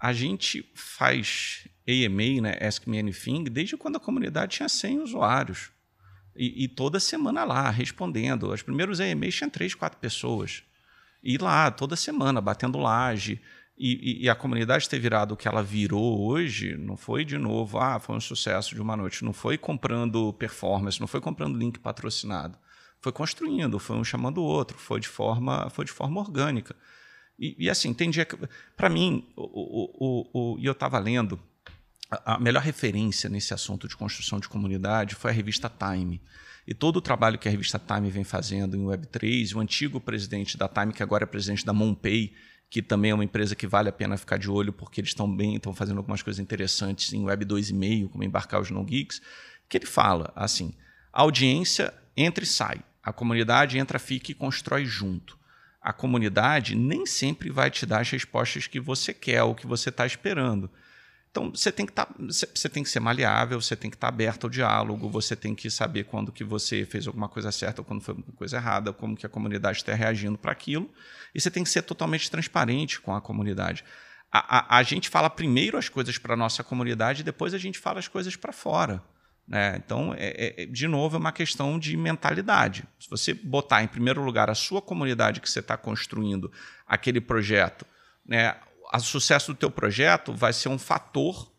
a gente faz AMA, né, Ask Me Anything, desde quando a comunidade tinha 100 usuários. E, e toda semana lá, respondendo. Os primeiros AMAs tinham 3, 4 pessoas. E lá, toda semana, batendo laje. E, e, a comunidade ter virado o que ela virou hoje, não foi de novo, ah, foi um sucesso de uma noite. Não foi comprando performance, não foi comprando link patrocinado. Foi construindo, foi um chamando o outro, foi de forma, foi de forma orgânica. E, e assim, tem dia que. Para mim, o, o, o, e eu estava lendo, a, a melhor referência nesse assunto de construção de comunidade foi a revista Time. E todo o trabalho que a revista Time vem fazendo em Web3, o antigo presidente da Time, que agora é presidente da MonPay, que também é uma empresa que vale a pena ficar de olho, porque eles estão bem, estão fazendo algumas coisas interessantes em Web 2.5, como embarcar os non-geeks, que ele fala assim: a audiência entra e sai, a comunidade entra, fica e constrói junto a comunidade nem sempre vai te dar as respostas que você quer ou que você está esperando. Então você tem que tá, você tem que ser maleável, você tem que estar tá aberto ao diálogo, você tem que saber quando que você fez alguma coisa certa ou quando foi alguma coisa errada, como que a comunidade está reagindo para aquilo, e você tem que ser totalmente transparente com a comunidade. A, a, a gente fala primeiro as coisas para nossa comunidade e depois a gente fala as coisas para fora. Né? Então, é, é, de novo, é uma questão de mentalidade. Se você botar em primeiro lugar a sua comunidade que você está construindo, aquele projeto, né? O sucesso do teu projeto vai ser um fator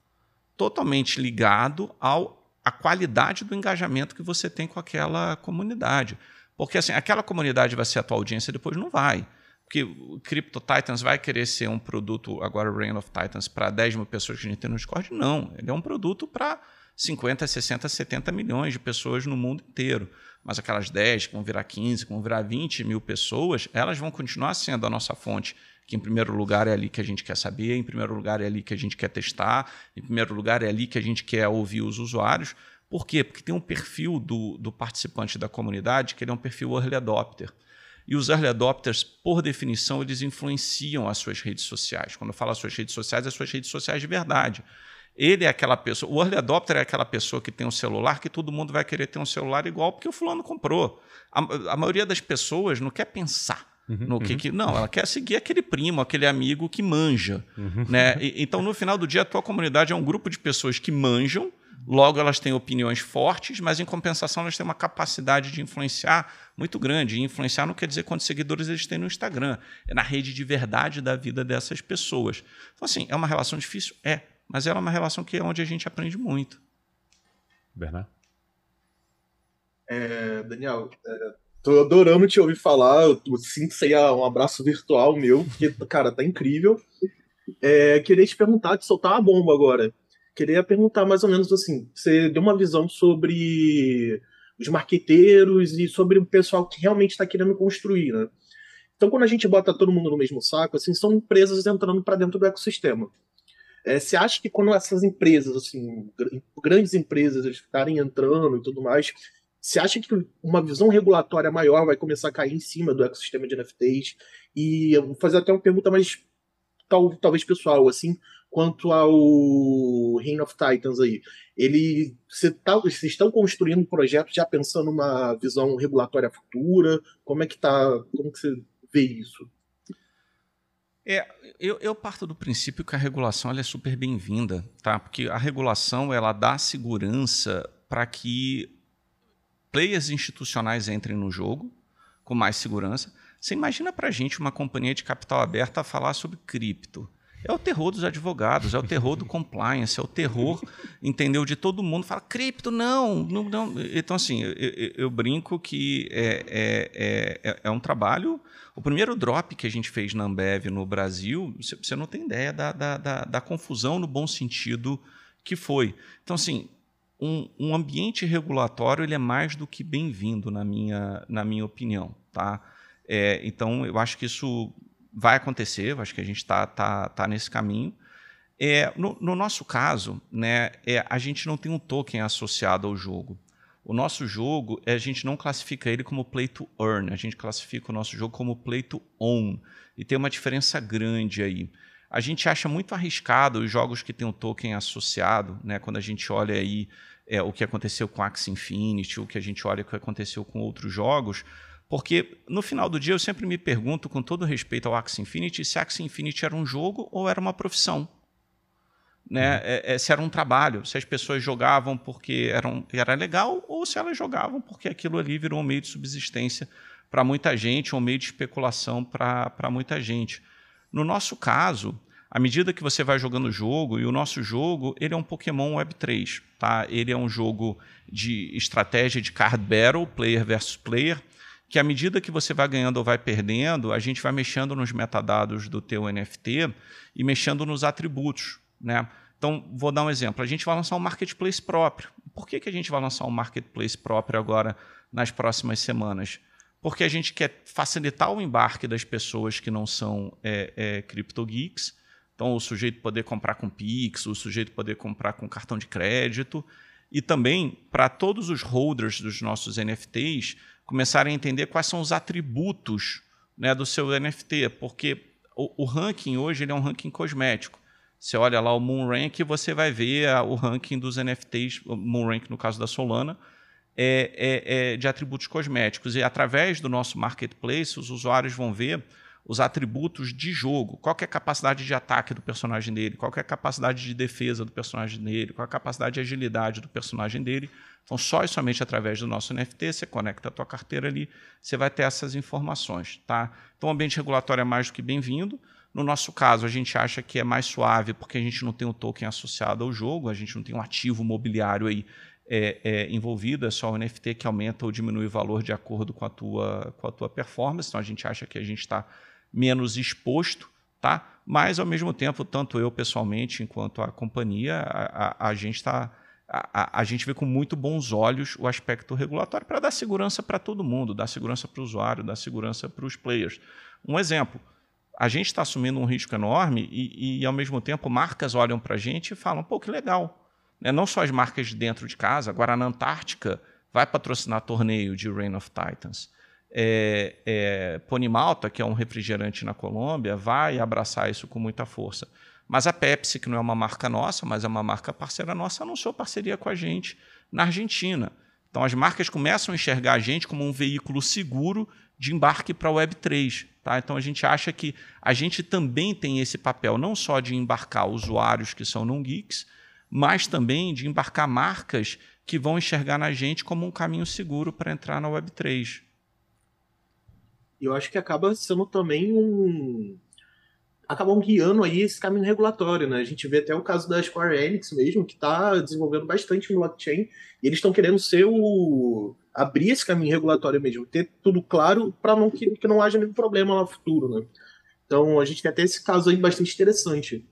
totalmente ligado ao a qualidade do engajamento que você tem com aquela comunidade. Porque assim, aquela comunidade vai ser a tua audiência, depois não vai. Porque o Crypto Titans vai querer ser um produto, agora o Reign of Titans, para 10 mil pessoas que a gente tem no Discord? Não. Ele é um produto para 50, 60, 70 milhões de pessoas no mundo inteiro. Mas aquelas 10 que vão virar 15, que vão virar 20 mil pessoas, elas vão continuar sendo a nossa fonte. Que em primeiro lugar é ali que a gente quer saber, em primeiro lugar é ali que a gente quer testar, em primeiro lugar é ali que a gente quer ouvir os usuários. Por quê? Porque tem um perfil do, do participante da comunidade que ele é um perfil early adopter. E os early adopters, por definição, eles influenciam as suas redes sociais. Quando eu falo as suas redes sociais, as suas redes sociais de verdade. Ele é aquela pessoa, o early adopter é aquela pessoa que tem um celular que todo mundo vai querer ter um celular igual porque o fulano comprou. A, a maioria das pessoas não quer pensar uhum, no que, uhum. que, não, ela quer seguir aquele primo, aquele amigo que manja, uhum. né? E, então no final do dia a tua comunidade é um grupo de pessoas que manjam, logo elas têm opiniões fortes, mas em compensação elas têm uma capacidade de influenciar muito grande. E influenciar não quer dizer quantos seguidores eles têm no Instagram, é na rede de verdade da vida dessas pessoas. Então assim, é uma relação difícil, é mas ela é uma relação que é onde a gente aprende muito. Bernardo? É, Daniel, é, tô adorando te ouvir falar. Eu sinto aí um abraço virtual meu, porque, cara, tá incrível. É, queria te perguntar, te soltar uma bomba agora. Queria perguntar mais ou menos assim: você deu uma visão sobre os marqueteiros e sobre o pessoal que realmente está querendo construir, né? Então, quando a gente bota todo mundo no mesmo saco, assim, são empresas entrando para dentro do ecossistema. É, você acha que quando essas empresas, assim, grandes empresas estarem entrando e tudo mais, você acha que uma visão regulatória maior vai começar a cair em cima do ecossistema de NFTs? E eu vou fazer até uma pergunta mais tal, talvez pessoal, assim, quanto ao Reign of Titans aí. Ele, você tá, vocês estão construindo um projeto já pensando numa visão regulatória futura? Como é que tá? Como que você vê isso? É, eu, eu, parto do princípio que a regulação é super bem-vinda, tá? Porque a regulação ela dá segurança para que players institucionais entrem no jogo com mais segurança. Você imagina para a gente uma companhia de capital aberta a falar sobre cripto É o terror dos advogados, é o terror do compliance, é o terror, entendeu, de todo mundo. Fala, cripto, não, não, não. Então, assim, eu, eu, brinco que é, é, é, é, um trabalho. O primeiro drop que a gente fez na Ambev no Brasil, você não tem ideia da, da, da, da confusão no bom sentido que foi. Então, assim, um, um ambiente regulatório ele é mais do que bem-vindo, na minha, na minha opinião. Tá? É, então, eu acho que isso vai acontecer, eu acho que a gente está tá, tá nesse caminho. É, no, no, nosso caso, né, é, a gente não tem um token associado ao jogo. O nosso jogo, a gente não classifica ele como play to earn, a gente classifica o nosso jogo como play to own. E tem uma diferença grande aí. A gente acha muito arriscado os jogos que têm um token associado, né, quando a gente olha aí é, o que aconteceu com Axie Infinity, o que a gente olha o que aconteceu com outros jogos, porque no final do dia eu sempre me pergunto, com todo respeito ao Axie Infinity, se Axie Infinity era um jogo ou era uma profissão. Né? Uhum. É, é, se era um trabalho, se as pessoas jogavam porque eram, era legal ou se elas jogavam porque aquilo ali virou um meio de subsistência para muita gente, ou um meio de especulação para muita gente. No nosso caso, à medida que você vai jogando o jogo, e o nosso jogo, ele é um Pokémon Web3, tá? Ele é um jogo de estratégia de card battle, player versus player, que à medida que você vai ganhando ou vai perdendo, a gente vai mexendo nos metadados do teu NFT e mexendo nos atributos, né? Então, vou dar um exemplo. A gente vai lançar um marketplace próprio. Por que, que a gente vai lançar um marketplace próprio agora nas próximas semanas? Porque a gente quer facilitar o embarque das pessoas que não são é, é, crypto geeks então, o sujeito poder comprar com Pix, o sujeito poder comprar com cartão de crédito. E também para todos os holders dos nossos NFTs começarem a entender quais são os atributos né, do seu NFT, porque o, o ranking hoje é um ranking cosmético. Você olha lá o MoonRank e você vai ver a, o ranking dos NFTs, MoonRank no caso da Solana, é, é, é de atributos cosméticos. E através do nosso marketplace, os usuários vão ver os atributos de jogo. Qual é a capacidade de ataque do personagem dele, qual é a capacidade de defesa do personagem dele, qual é a capacidade de agilidade do personagem dele. Então, só e somente através do nosso NFT, você conecta a tua carteira ali, você vai ter essas informações. Tá? Então, o ambiente regulatório é mais do que bem-vindo. No nosso caso, a gente acha que é mais suave porque a gente não tem um token associado ao jogo, a gente não tem um ativo mobiliário aí é, é, envolvido, é só o NFT que aumenta ou diminui o valor de acordo com a tua, com a tua performance. Então, a gente acha que a gente está menos exposto, tá? Mas ao mesmo tempo, tanto eu pessoalmente enquanto a companhia, a, a, a gente está a, a, gente vê com muito bons olhos o aspecto regulatório para dar segurança para todo mundo, dar segurança para o usuário, dar segurança para os players. Um exemplo, a gente está assumindo um risco enorme e, e, ao mesmo tempo, marcas olham para a gente e falam, pô, que legal. Né? Não só as marcas de dentro de casa, agora na Antártica vai patrocinar torneio de Reign of Titans é, é, Ponimalta, que é um refrigerante na Colômbia, vai abraçar isso com muita força. Mas a Pepsi, que não é uma marca nossa, mas é uma marca parceira nossa, anunciou parceria com a gente na Argentina. Então as marcas começam a enxergar a gente como um veículo seguro de embarque para a Web3. Tá? Então a gente acha que a gente também tem esse papel, não só de embarcar usuários que são não geeks, mas também de embarcar marcas que vão enxergar na gente como um caminho seguro para entrar na Web3. E eu acho que acaba sendo também um. acabam guiando aí esse caminho regulatório, né? A gente vê até o caso da Square Enix mesmo, que está desenvolvendo bastante no blockchain, e eles estão querendo ser o. abrir esse caminho regulatório mesmo, ter tudo claro para não que, que não haja nenhum problema lá no futuro, né? Então a gente tem até esse caso aí bastante interessante.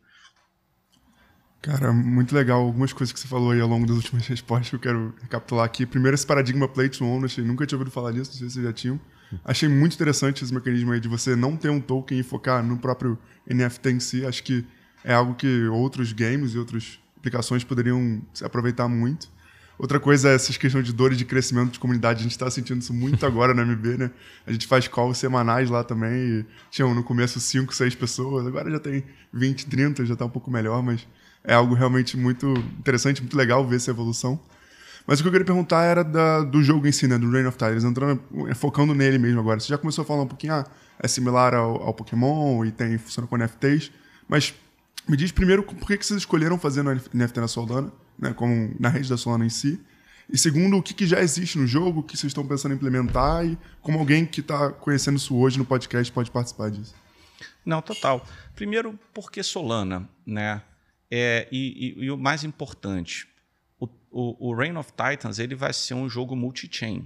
Cara, muito legal. Algumas coisas que você falou aí ao longo das últimas respostas que eu quero recapitular aqui. Primeiro, esse paradigma play to own, achei, nunca tinha ouvido falar disso, não sei se vocês já tinham. Achei muito interessante esse mecanismo aí de você não ter um token e focar no próprio NFT em si. Acho que é algo que outros games e outras aplicações poderiam se aproveitar muito. Outra coisa é essa questão de dores de crescimento de comunidade. A gente está sentindo isso muito agora no MB, né? A gente faz calls semanais lá também. E tinham no começo 5, 6 pessoas, agora já tem 20, 30, já está um pouco melhor, mas é algo realmente muito interessante, muito legal ver essa evolução. Mas o que eu queria perguntar era da, do jogo em si, né? Do Reign of Titans, entrando, é, focando nele mesmo agora. Você já começou a falar um pouquinho, ah, é similar ao, ao Pokémon e tem funciona com NFTs, mas me diz primeiro por que, que vocês escolheram fazer no NFT na Solana, né? Como na rede da Solana em si. E segundo, o que, que já existe no jogo, que vocês estão pensando em implementar e como alguém que está conhecendo isso hoje no podcast pode participar disso. Não, total. Primeiro, porque Solana, né? É, e, e, e o mais importante, o, o, o, Reign of Titans ele vai ser um jogo multi-chain.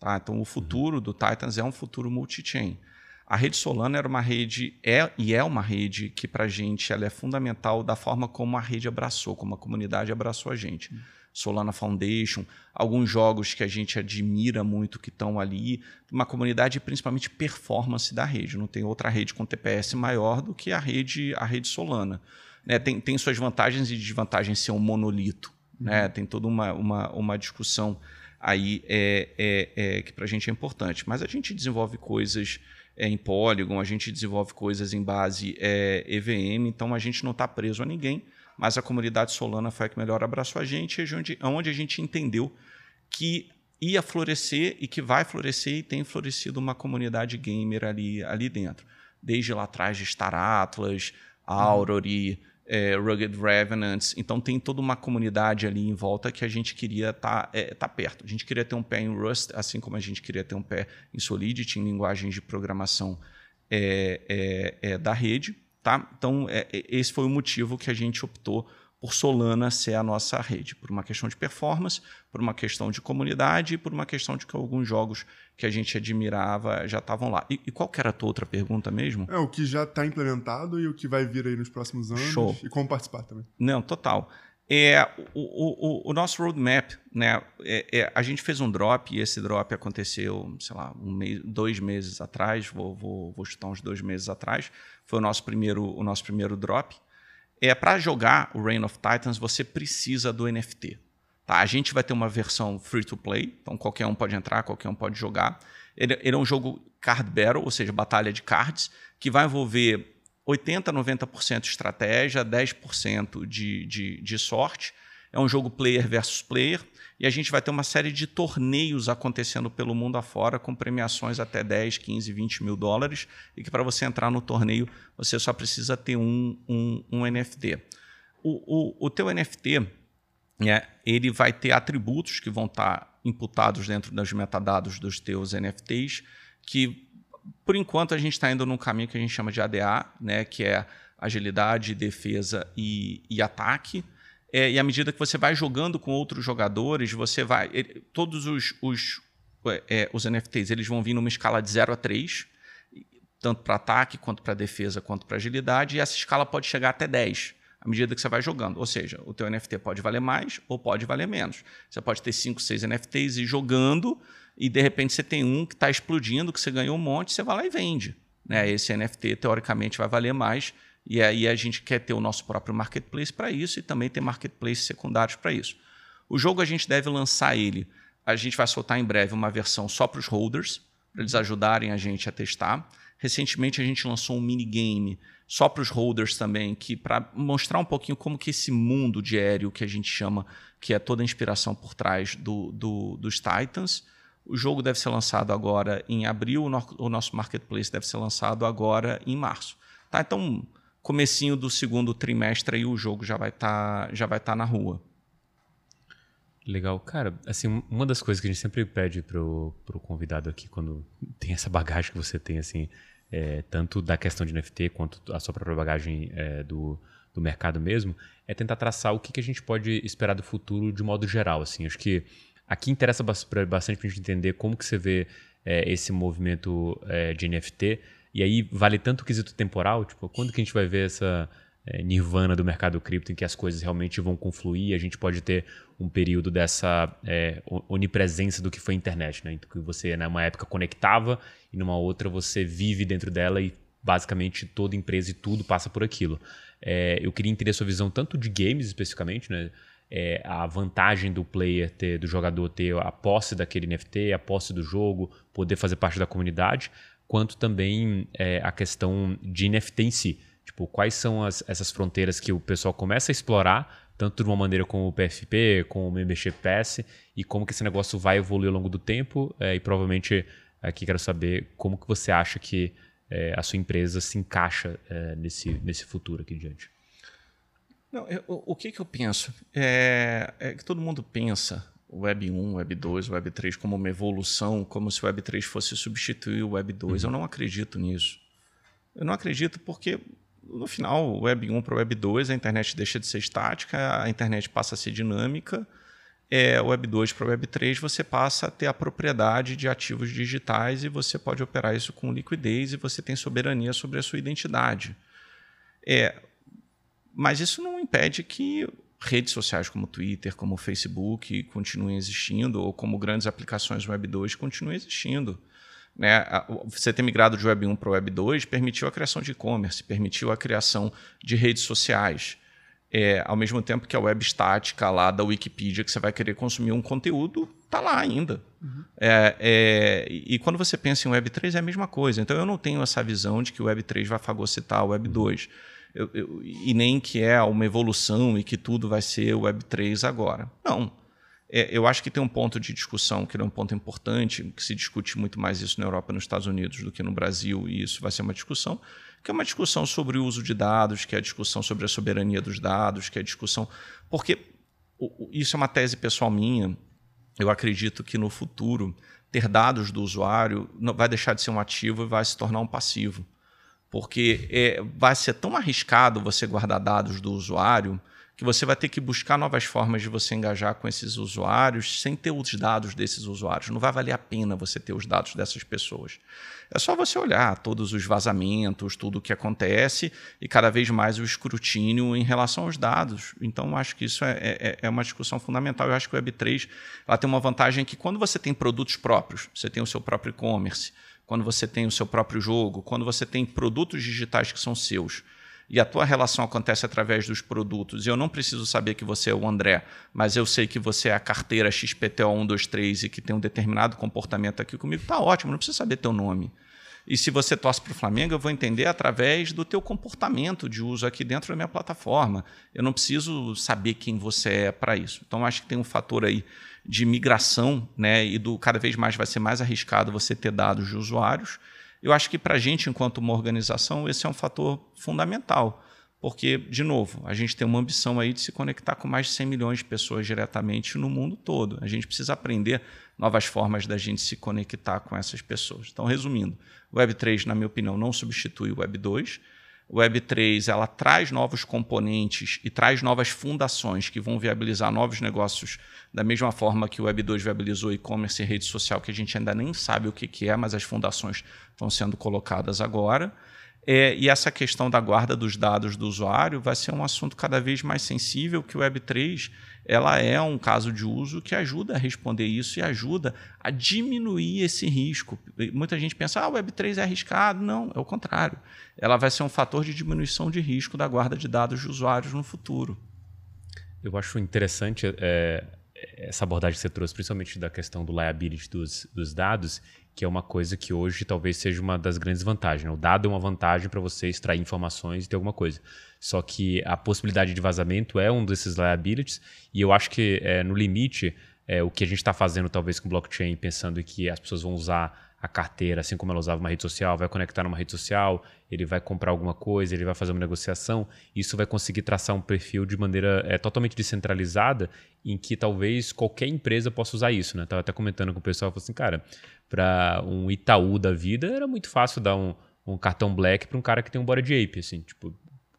Tá? Então, o futuro do Titans é um futuro multi-chain. A rede Solana era uma rede, é e é uma rede que, para a gente, ela é fundamental da forma como a rede abraçou, como a comunidade abraçou a gente. Solana Foundation, alguns jogos que a gente admira muito que estão ali, uma comunidade principalmente performance da rede. Não tem outra rede com TPS maior do que a rede, a rede Solana. Né? Tem, tem suas vantagens e desvantagens ser um monolito. Né? Uhum. Né? Tem toda uma, uma, uma discussão aí é, é, é que para a gente é importante. Mas a gente desenvolve coisas é, em Polygon, a gente desenvolve coisas em base é, EVM, então a gente não está preso a ninguém mas a comunidade Solana foi a que melhor abraçou a gente, onde, onde a gente entendeu que ia florescer e que vai florescer e tem florescido uma comunidade gamer ali, ali dentro. Desde lá atrás de Star Atlas, Aurory, é, Rugged Revenants. Então tem toda uma comunidade ali em volta que a gente queria estar tá, é, tá perto. A gente queria ter um pé em Rust, assim como a gente queria ter um pé em Solidity, em linguagens de programação é, é, é da rede. Tá? Então, é, esse foi o motivo que a gente optou por Solana ser a nossa rede, por uma questão de performance, por uma questão de comunidade e por uma questão de que alguns jogos que a gente admirava já estavam lá. E, e qual era a tua outra pergunta mesmo? É, o que já está implementado e o que vai vir aí nos próximos anos Show. e como participar também. Não, total. É, o, o, o nosso roadmap, né, é, é, a gente fez um drop e esse drop aconteceu, sei lá, um mês, dois meses atrás, vou, vou, vou chutar uns dois meses atrás, foi o nosso primeiro, o nosso primeiro drop. É, Para jogar o Reign of Titans, você precisa do NFT. Tá? A gente vai ter uma versão free to play, então qualquer um pode entrar, qualquer um pode jogar. Ele, ele é um jogo card battle, ou seja, batalha de cards, que vai envolver 80%, 90% estratégia, 10% de, de, de sorte. É um jogo player versus player. E a gente vai ter uma série de torneios acontecendo pelo mundo afora, com premiações até 10, 15, 20 mil dólares. E que para você entrar no torneio, você só precisa ter um, um, um NFT. O, o, o teu NFT, é, ele vai ter atributos que vão estar tá imputados dentro dos metadados dos teus NFTs, que por enquanto, a gente está indo num caminho que a gente chama de ADA, né, que é agilidade, defesa e, e ataque. É, e à medida que você vai jogando com outros jogadores, você vai. Ele, todos os, os, é, os NFTs eles vão vir numa escala de 0 a 3, tanto para ataque, quanto para defesa, quanto para agilidade, e essa escala pode chegar até 10 à medida que você vai jogando. Ou seja, o teu NFT pode valer mais ou pode valer menos. Você pode ter 5, 6 NFTs e jogando e de repente você tem um que está explodindo, que você ganhou um monte, você vai lá e vende. Né? Esse NFT, teoricamente, vai valer mais. E aí a gente quer ter o nosso próprio marketplace para isso e também ter marketplaces secundários para isso. O jogo a gente deve lançar ele. A gente vai soltar em breve uma versão só para os holders, para eles ajudarem a gente a testar. Recentemente a gente lançou um minigame só para os holders também, que para mostrar um pouquinho como que esse mundo aéreo que a gente chama, que é toda a inspiração por trás do, do dos Titans, o jogo deve ser lançado agora em abril, o nosso marketplace deve ser lançado agora em março. Tá? Então, comecinho do segundo trimestre aí o jogo já vai estar tá, já vai estar tá na rua. Legal. Cara, assim, uma das coisas que a gente sempre pede pro, pro convidado aqui, quando tem essa bagagem que você tem, assim, é, tanto da questão de NFT quanto a sua própria bagagem é, do, do mercado mesmo, é tentar traçar o que, que a gente pode esperar do futuro de modo geral, assim. Acho que Aqui interessa bastante para a gente entender como que você vê é, esse movimento é, de NFT. E aí vale tanto o quesito temporal, tipo, quando que a gente vai ver essa é, nirvana do mercado cripto em que as coisas realmente vão confluir, a gente pode ter um período dessa é, onipresença do que foi a internet, né? Então, que você numa época conectava e numa outra você vive dentro dela e basicamente toda empresa e tudo passa por aquilo. É, eu queria entender a sua visão tanto de games especificamente, né? é, a vantagem do player ter, do jogador ter a posse daquele NFT, a posse do jogo, poder fazer parte da comunidade, quanto também é, a questão de NFT em si. Tipo, quais são as, essas fronteiras que o pessoal começa a explorar, tanto de uma maneira como o PFP, com o Membership Pass, e como que esse negócio vai evoluir ao longo do tempo, é, e provavelmente aqui quero saber como que você acha que é, a sua empresa se encaixa é, nesse, nesse futuro aqui diante. Não, eu, o, que, que eu penso? É, é, que todo mundo pensa Web 1, Web 2, Web 3 como uma evolução, como se o Web 3 fosse substituir o Web 2. Uhum. Eu não acredito nisso. Eu não acredito porque no final, Web 1 para Web 2, a internet deixa de ser estática, a internet passa a ser dinâmica. É, Web 2 para Web 3, você passa a ter a propriedade de ativos digitais e você pode operar isso com liquidez e você tem soberania sobre a sua identidade. É, mas isso não impede que redes sociais como Twitter, como Facebook continuem existindo, ou como grandes aplicações Web 2 continuem existindo. Né? Você ter migrado de Web 1 para Web 2 permitiu a criação de e-commerce, permitiu a criação de redes sociais. É, ao mesmo tempo que a web estática lá da Wikipedia, que você vai querer consumir um conteúdo, está lá ainda. Uhum. É, é, e quando você pensa em Web 3, é a mesma coisa. Então eu não tenho essa visão de que o Web 3 vai fagocitar o Web 2. Eu, eu, e nem que é uma evolução e que tudo vai ser Web 3 agora. Não. É, eu acho que tem um ponto de discussão que é um ponto importante, que se discute muito mais isso na Europa e nos Estados Unidos do que no Brasil, e isso vai ser uma discussão, que é uma discussão sobre o uso de dados, que é a discussão sobre a soberania dos dados, que é a discussão. Porque isso é uma tese pessoal minha. Eu acredito que no futuro, ter dados do usuário vai deixar de ser um ativo e vai se tornar um passivo. Porque é, vai ser tão arriscado você guardar dados do usuário que você vai ter que buscar novas formas de você engajar com esses usuários sem ter os dados desses usuários. Não vai valer a pena você ter os dados dessas pessoas. É só você olhar todos os vazamentos, tudo o que acontece e cada vez mais o escrutínio em relação aos dados. Então, acho que isso é, é, é uma discussão fundamental. Eu acho que o Web3 ela tem uma vantagem que quando você tem produtos próprios, você tem o seu próprio e-commerce, quando você tem o seu próprio jogo, quando você tem produtos digitais que são seus, e a tua relação acontece através dos produtos, eu não preciso saber que você é o André, mas eu sei que você é a carteira XPTO 123 e que tem um determinado comportamento aqui comigo, tá ótimo, não preciso saber teu nome. E se você torce para o Flamengo, eu vou entender através do teu comportamento de uso aqui dentro da minha plataforma. Eu não preciso saber quem você é para isso. Então, acho que tem um fator aí de migração, né? E do cada vez mais vai ser mais arriscado você ter dados de usuários. Eu acho que para a gente, enquanto uma organização, esse é um fator fundamental. Porque, de novo, a gente tem uma ambição aí de se conectar com mais de 100 milhões de pessoas diretamente no mundo todo. A gente precisa aprender novas formas da gente se conectar com essas pessoas. Então, resumindo, o Web3, na minha opinião, não substitui o Web2. O Web3 ela traz novos componentes e traz novas fundações que vão viabilizar novos negócios da mesma forma que o Web2 viabilizou e-commerce e rede social, que a gente ainda nem sabe o que, que é, mas as fundações estão sendo colocadas agora. É, e essa questão da guarda dos dados do usuário vai ser um assunto cada vez mais sensível, que o Web3 ela é um caso de uso que ajuda a responder isso e ajuda a diminuir esse risco. Muita gente pensa, ah, o Web3 é arriscado. Não, é o contrário. Ela vai ser um fator de diminuição de risco da guarda de dados de usuários no futuro. Eu acho interessante é, essa abordagem que você trouxe, principalmente da questão do liability dos, dos dados, que é uma coisa que hoje talvez seja uma das grandes vantagens. Né? O dado é uma vantagem para você extrair informações e ter alguma coisa. Só que a possibilidade de vazamento é um desses liabilities, e eu acho que é, no limite, é, o que a gente está fazendo talvez com blockchain, pensando que as pessoas vão usar a carteira, assim como ela usava uma rede social, vai conectar numa rede social, ele vai comprar alguma coisa, ele vai fazer uma negociação, isso vai conseguir traçar um perfil de maneira é, totalmente descentralizada, em que talvez qualquer empresa possa usar isso. Né? Estava até comentando com o pessoal, assim, cara, para um Itaú da vida era muito fácil dar um, um cartão black para um cara que tem um body de ape, assim, tipo,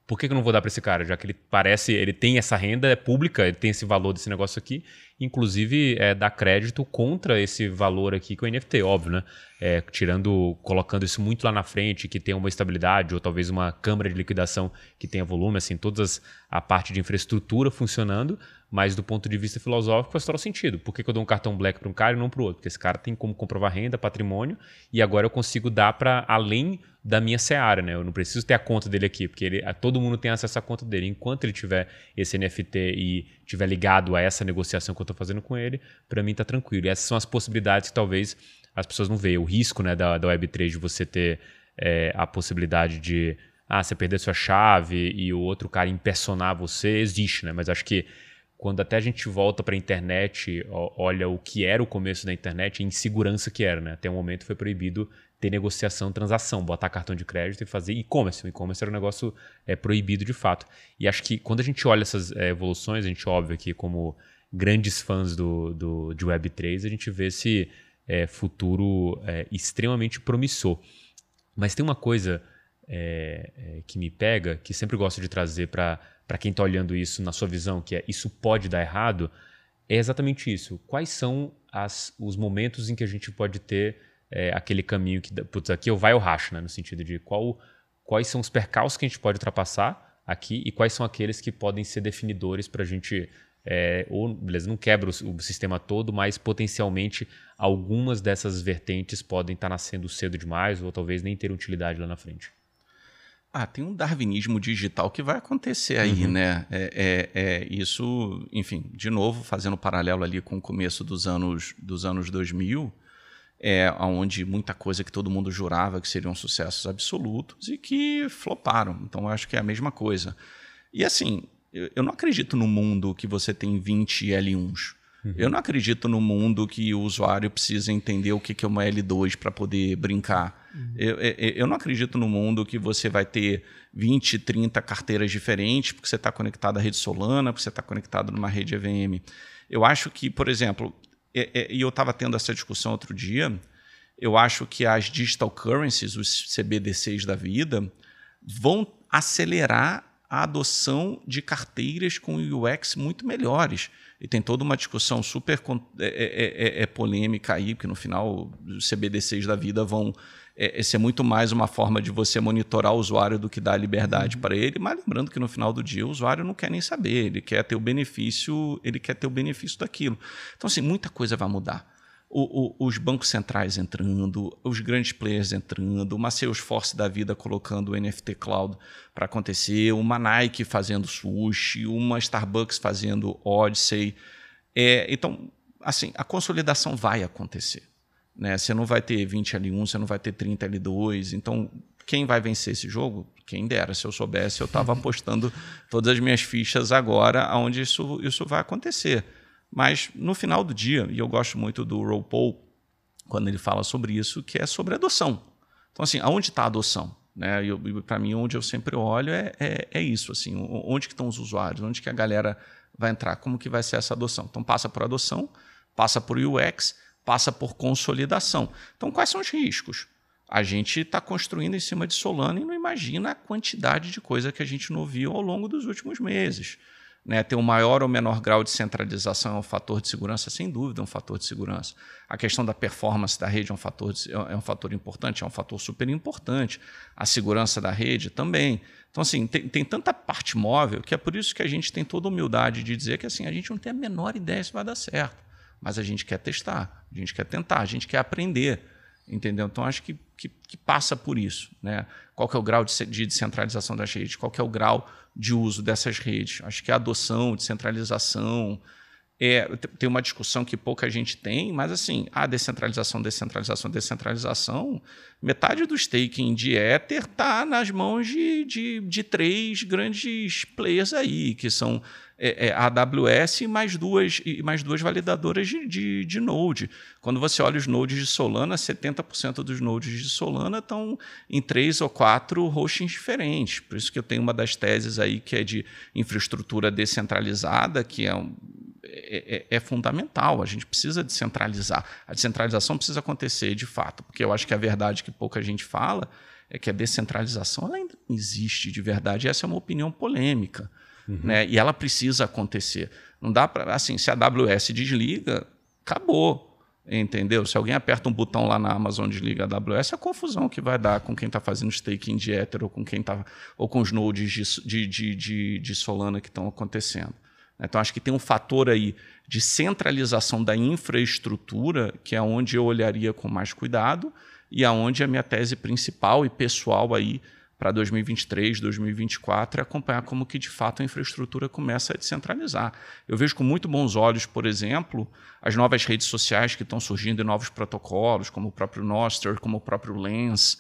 por que, que eu não vou dar para esse cara? Já que ele parece, ele tem essa renda é pública, ele tem esse valor desse negócio aqui, inclusive é, dar crédito contra esse valor aqui com o NFT, óbvio, né? É, tirando, colocando isso muito lá na frente, que tenha uma estabilidade ou talvez uma câmara de liquidação que tenha volume, assim, todas a parte de infraestrutura funcionando, mas do ponto de vista filosófico faz todo sentido. Por que, que eu dou um cartão black para um cara e não para o outro? Porque esse cara tem como comprovar renda, patrimônio, e agora eu consigo dar para além da minha seara, né? Eu não preciso ter a conta dele aqui, porque ele, todo mundo tem acesso à conta dele. Enquanto ele tiver esse NFT e tiver ligado a essa negociação que eu estou fazendo com ele, para mim está tranquilo. E essas são as possibilidades que talvez as pessoas não veem. O risco né, da, da Web3 de você ter é, a possibilidade de ah, você perder sua chave e o outro cara impersonar você, existe, né? Mas acho que quando até a gente volta para a internet, olha o que era o começo da internet, a insegurança que era, né? Até um momento foi proibido ter negociação, transação, botar cartão de crédito e fazer e-commerce. O e-commerce era um negócio é, proibido de fato. E acho que quando a gente olha essas é, evoluções, a gente, óbvio, que como grandes fãs do, do, de Web3, a gente vê esse é, futuro é, extremamente promissor. Mas tem uma coisa é, é, que me pega, que sempre gosto de trazer para quem está olhando isso na sua visão, que é isso pode dar errado, é exatamente isso. Quais são as, os momentos em que a gente pode ter é, aquele caminho que, putz, aqui eu vai ou racho, né? no sentido de qual, quais são os percalços que a gente pode ultrapassar aqui e quais são aqueles que podem ser definidores para a gente é, ou, beleza, não quebra o, o, sistema todo, mas potencialmente algumas dessas vertentes podem estar tá nascendo cedo demais ou talvez nem ter utilidade lá na frente. Ah, tem um darwinismo digital que vai acontecer aí, uhum. né? É, é, é, isso, enfim, de novo, fazendo paralelo ali com o começo dos anos, dos anos 2000, é, onde muita coisa que todo mundo jurava que seriam sucessos absolutos e que floparam. Então, eu acho que é a mesma coisa. E assim, eu não acredito no mundo que você tem 20 L1s. Uhum. Eu não acredito no mundo que o usuário precisa entender o que é uma L2 para poder brincar. Uhum. Eu, eu, eu, não acredito no mundo que você vai ter 20, 30 carteiras diferentes porque você está conectado à rede Solana, porque você está conectado numa rede EVM. Eu acho que, por exemplo, e eu estava tendo essa discussão outro dia, eu acho que as digital currencies, os CBDCs da vida, vão acelerar a adoção de carteiras com UX muito melhores. E tem toda uma discussão super é, é, é, é polêmica aí, porque no final os CBDCs da vida vão é, é, ser muito mais uma forma de você monitorar o usuário do que dar liberdade uhum. para ele. Mas lembrando que no final do dia o usuário não quer nem saber, ele quer ter o benefício, ele quer ter o benefício daquilo. Então, assim, muita coisa vai mudar o, o, os bancos centrais entrando, os grandes players entrando, uma Salesforce da vida colocando o NFT Cloud para acontecer, uma Nike fazendo sushi, uma Starbucks fazendo Odyssey. É, então, assim, a consolidação vai acontecer. Né? Você não vai ter 20 L1, você não vai ter 30 L2. Então, quem vai vencer esse jogo? Quem dera, se eu soubesse, eu estava apostando todas as minhas fichas agora onde isso, isso vai acontecer. Mas no final do dia, e eu gosto muito do Roll Paul, quando ele fala sobre isso, que é sobre adoção. Então, assim, aonde está a adoção? Né? Para mim, onde eu sempre olho é, é, é, isso, assim, onde que estão os usuários, onde que a galera vai entrar, como que vai ser essa adoção. Então, passa por adoção, passa por UX, passa por consolidação. Então, quais são os riscos? A gente está construindo em cima de Solana e não imagina a quantidade de coisa que a gente não viu ao longo dos últimos meses. Né, ter um maior ou menor grau de centralização é um fator de segurança, sem dúvida, é um fator de segurança. A questão da performance da rede é um fator, de, é um fator importante, é um fator super importante. A segurança da rede também. Então, assim, tem, tem tanta parte móvel que é por isso que a gente tem toda a humildade de dizer que assim, a gente não tem a menor ideia se vai dar certo. Mas a gente quer testar, a gente quer tentar, a gente quer aprender. Entendeu? Então, acho que, que, que passa por isso. Né? Qual que é o grau de, de descentralização das redes? Qual que é o grau de uso dessas redes. Acho que a adoção, descentralização, é, tem uma discussão que pouca gente tem, mas assim, a descentralização, descentralização, descentralização, metade do staking de Ether está nas mãos de, de, de, três grandes players aí, que são é, é, a AWS e mais duas, e mais duas validadoras de, de, de Node. Quando você olha os nodes de Solana, 70% dos nodes de Solana estão em três ou quatro hostings diferentes. Por isso que eu tenho uma das teses aí que é de infraestrutura descentralizada, que é um, é, é, é, fundamental. A gente precisa descentralizar. A descentralização precisa acontecer de fato, porque eu acho que a verdade que pouca gente fala é que a descentralização ainda não existe de verdade. Essa é uma opinião polêmica. Uhum. Né? E ela precisa acontecer. Não dá para. Assim, se a AWS desliga, acabou. Entendeu? Se alguém aperta um botão lá na Amazon desliga a AWS, é a confusão que vai dar com quem está fazendo staking de Ether ou com quem tá, ou com os nodes de, de, de, de Solana que estão acontecendo. Então, acho que tem um fator aí de centralização da infraestrutura, que é onde eu olharia com mais cuidado, e aonde a minha tese principal e pessoal aí para 2023, 2024 é acompanhar como que de fato a infraestrutura começa a descentralizar. Eu vejo com muito bons olhos, por exemplo, as novas redes sociais que estão surgindo e novos protocolos, como o próprio Nostr, como o próprio Lens,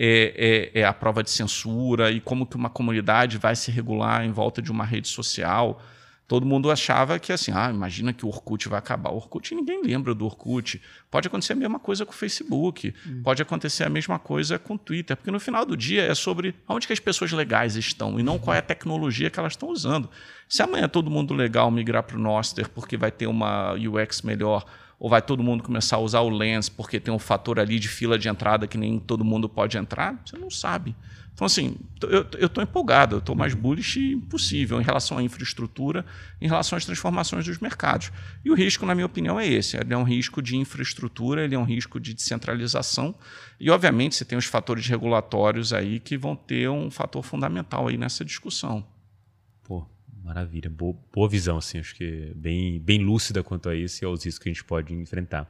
é, é, é, a prova de censura e como que uma comunidade vai se regular em volta de uma rede social todo mundo achava que assim, ah, imagina que o Orkut vai acabar. O Orkut ninguém lembra do Orkut. Pode acontecer a mesma coisa com o Facebook, hum. pode acontecer a mesma coisa com o Twitter, porque no final do dia é sobre onde que as pessoas legais estão e não qual é a tecnologia que elas estão usando. Se amanhã todo mundo legal migrar para o Noster porque vai ter uma UX melhor Ou vai todo mundo começar a usar o Lens porque tem um fator ali de fila de entrada que nem todo mundo pode entrar? Você não sabe. Então, assim, eu estou empolgado, eu estou mais bullish possível em relação à infraestrutura, em relação às transformações dos mercados. E o risco, na minha opinião, é esse: ele é um risco de infraestrutura, ele é um risco de descentralização. E, obviamente, você tem os fatores regulatórios aí que vão ter um fator fundamental aí nessa discussão. Pô, maravilha. Boa, boa visão, assim, acho que bem, bem lúcida quanto a isso e aos riscos que a gente pode enfrentar.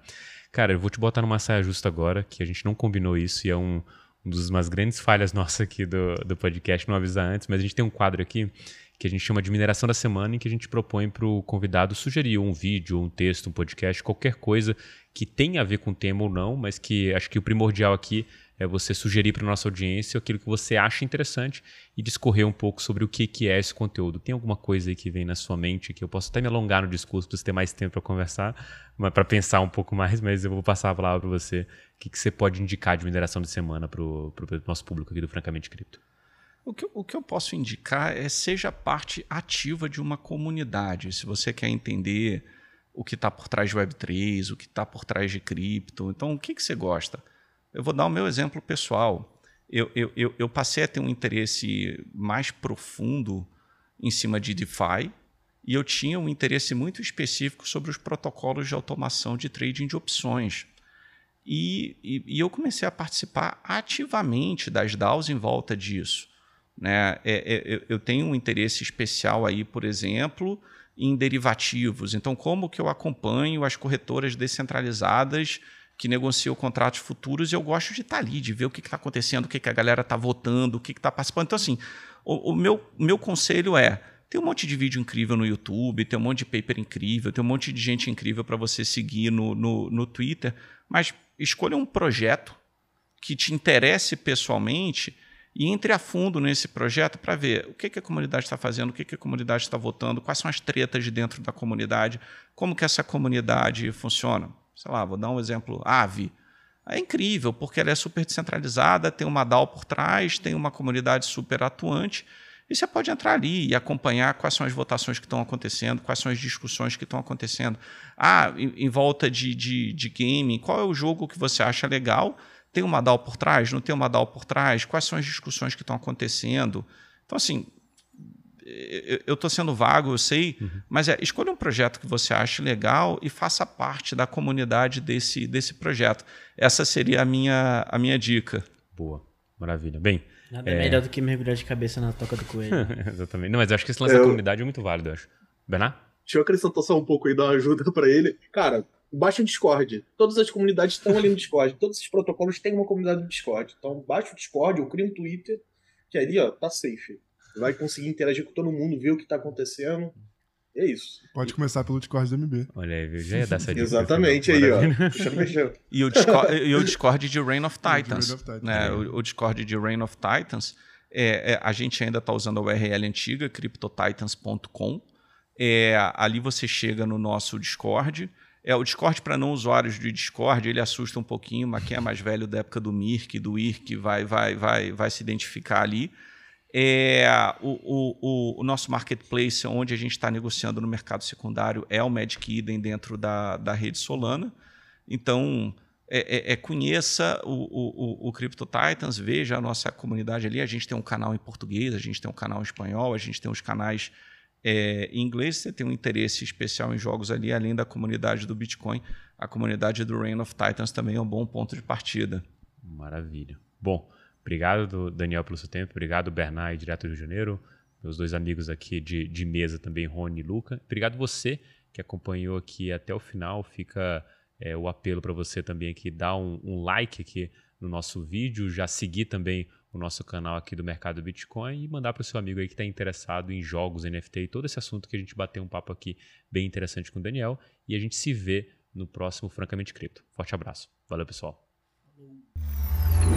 Cara, eu vou te botar numa saia justa agora, que a gente não combinou isso e é um uma das grandes falhas nossas aqui do, do podcast, não avisar antes, mas a gente tem um quadro aqui que a gente chama de mineração da semana, em que a gente propõe para o convidado sugerir um vídeo, um texto, um podcast, qualquer coisa que tenha a ver com o tema ou não, mas que acho que o primordial aqui é você sugerir para nossa audiência aquilo que você acha interessante e discorrer um pouco sobre o que, que é esse conteúdo. Tem alguma coisa aí que vem na sua mente que eu posso até me alongar no discurso para você ter mais tempo para conversar, para pensar um pouco mais, mas eu vou passar a palavra para você. O que, que você pode indicar de mineração de semana para o nosso público aqui do Francamente Cripto? O que, o que eu posso indicar é seja parte ativa de uma comunidade. Se você quer entender o que está por trás de Web3, o que está por trás de cripto, então o que, que você gosta? Eu vou dar o meu exemplo pessoal. Eu, eu, eu, eu passei a ter um interesse mais profundo em cima de DeFi e eu tinha um interesse muito específico sobre os protocolos de automação de trading de opções. E, e, e eu comecei a participar ativamente das DAOs em volta disso. Né? É, é, eu tenho um interesse especial aí, por exemplo, em derivativos. Então, como que eu acompanho as corretoras descentralizadas que negociam contratos futuros e eu gosto de estar ali, de ver o que está acontecendo, o que, que a galera está votando, o que está participando. Então, assim, o, o, meu, meu conselho é: tem um monte de vídeo incrível no YouTube, tem um monte de paper incrível, tem um monte de gente incrível para você seguir no, no, no Twitter, mas escolha um projeto que te interesse pessoalmente e entre a fundo nesse projeto para ver o que, que a comunidade está fazendo, o que, que a comunidade está votando, quais são as tretas de dentro da comunidade, como que essa comunidade funciona sei lá, vou dar um exemplo, Ave. É incrível, porque ela é super descentralizada, tem uma DAO por trás, tem uma comunidade super atuante, e você pode entrar ali e acompanhar quais são as votações que estão acontecendo, quais são as discussões que estão acontecendo. Ah, em, volta de, de, de game, qual é o jogo que você acha legal? Tem uma DAO por trás? Não tem uma DAO por trás? Quais são as discussões que estão acontecendo? Então, assim, eu estou sendo vago, eu sei, uhum. mas é, escolha um projeto que você ache legal e faça parte da comunidade desse, desse projeto. Essa seria a minha, a minha dica. Boa, maravilha. Bem. Nada é... melhor do que mergulhar de cabeça na toca do coelho. Exatamente. Não, mas eu acho que esse lance eu... da comunidade é muito válido, eu acho. Bernard? Deixa eu acrescentar só um pouco aí, dar uma ajuda para ele. Cara, baixa o Discord. Todas as comunidades estão ali no Discord. Todos esses protocolos têm uma comunidade no Discord. Então, baixa o Discord ou cria um Twitter, que ali, ó, tá safe vai conseguir interagir com todo mundo, ver o que está acontecendo. É isso. Pode começar pelo Discord do MB. Olha aí, viu? Já ia dar essa dica. Exatamente aí, ó. e, o Discord, e o Discord de Reign of Titans. of Titans né? O, o, Discord de Reign of Titans, é, é a gente ainda está usando a URL antiga, cryptotitans.com. É, ali você chega no nosso Discord. É, o Discord, para não usuários de Discord, ele assusta um pouquinho, mas quem é mais velho da época do Mirk, do IRC, vai, vai, vai, vai se identificar ali. É, o, o, o, nosso marketplace, onde a gente está negociando no mercado secundário, é o Magic Eden dentro da, da rede Solana. Então, é, é, é conheça o, o, o, Crypto Titans, veja a nossa comunidade ali. A gente tem um canal em português, a gente tem um canal em espanhol, a gente tem os canais é, em inglês. Você tem um interesse especial em jogos ali, além da comunidade do Bitcoin. A comunidade do Reign of Titans também é um bom ponto de partida. Maravilha. Bom, Obrigado, Daniel, pelo seu tempo. Obrigado, Bernard, direto do Rio de Janeiro. Meus dois amigos aqui de, de mesa também, Rony e Luca. Obrigado você que acompanhou aqui até o final. Fica é, o apelo para você também aqui dar um, um, like aqui no nosso vídeo, já seguir também o nosso canal aqui do Mercado Bitcoin e mandar para o seu amigo aí que está interessado em jogos, NFT e todo esse assunto que a gente bateu um papo aqui bem interessante com o Daniel. E a gente se vê no próximo Francamente Cripto. Forte abraço. Valeu, pessoal.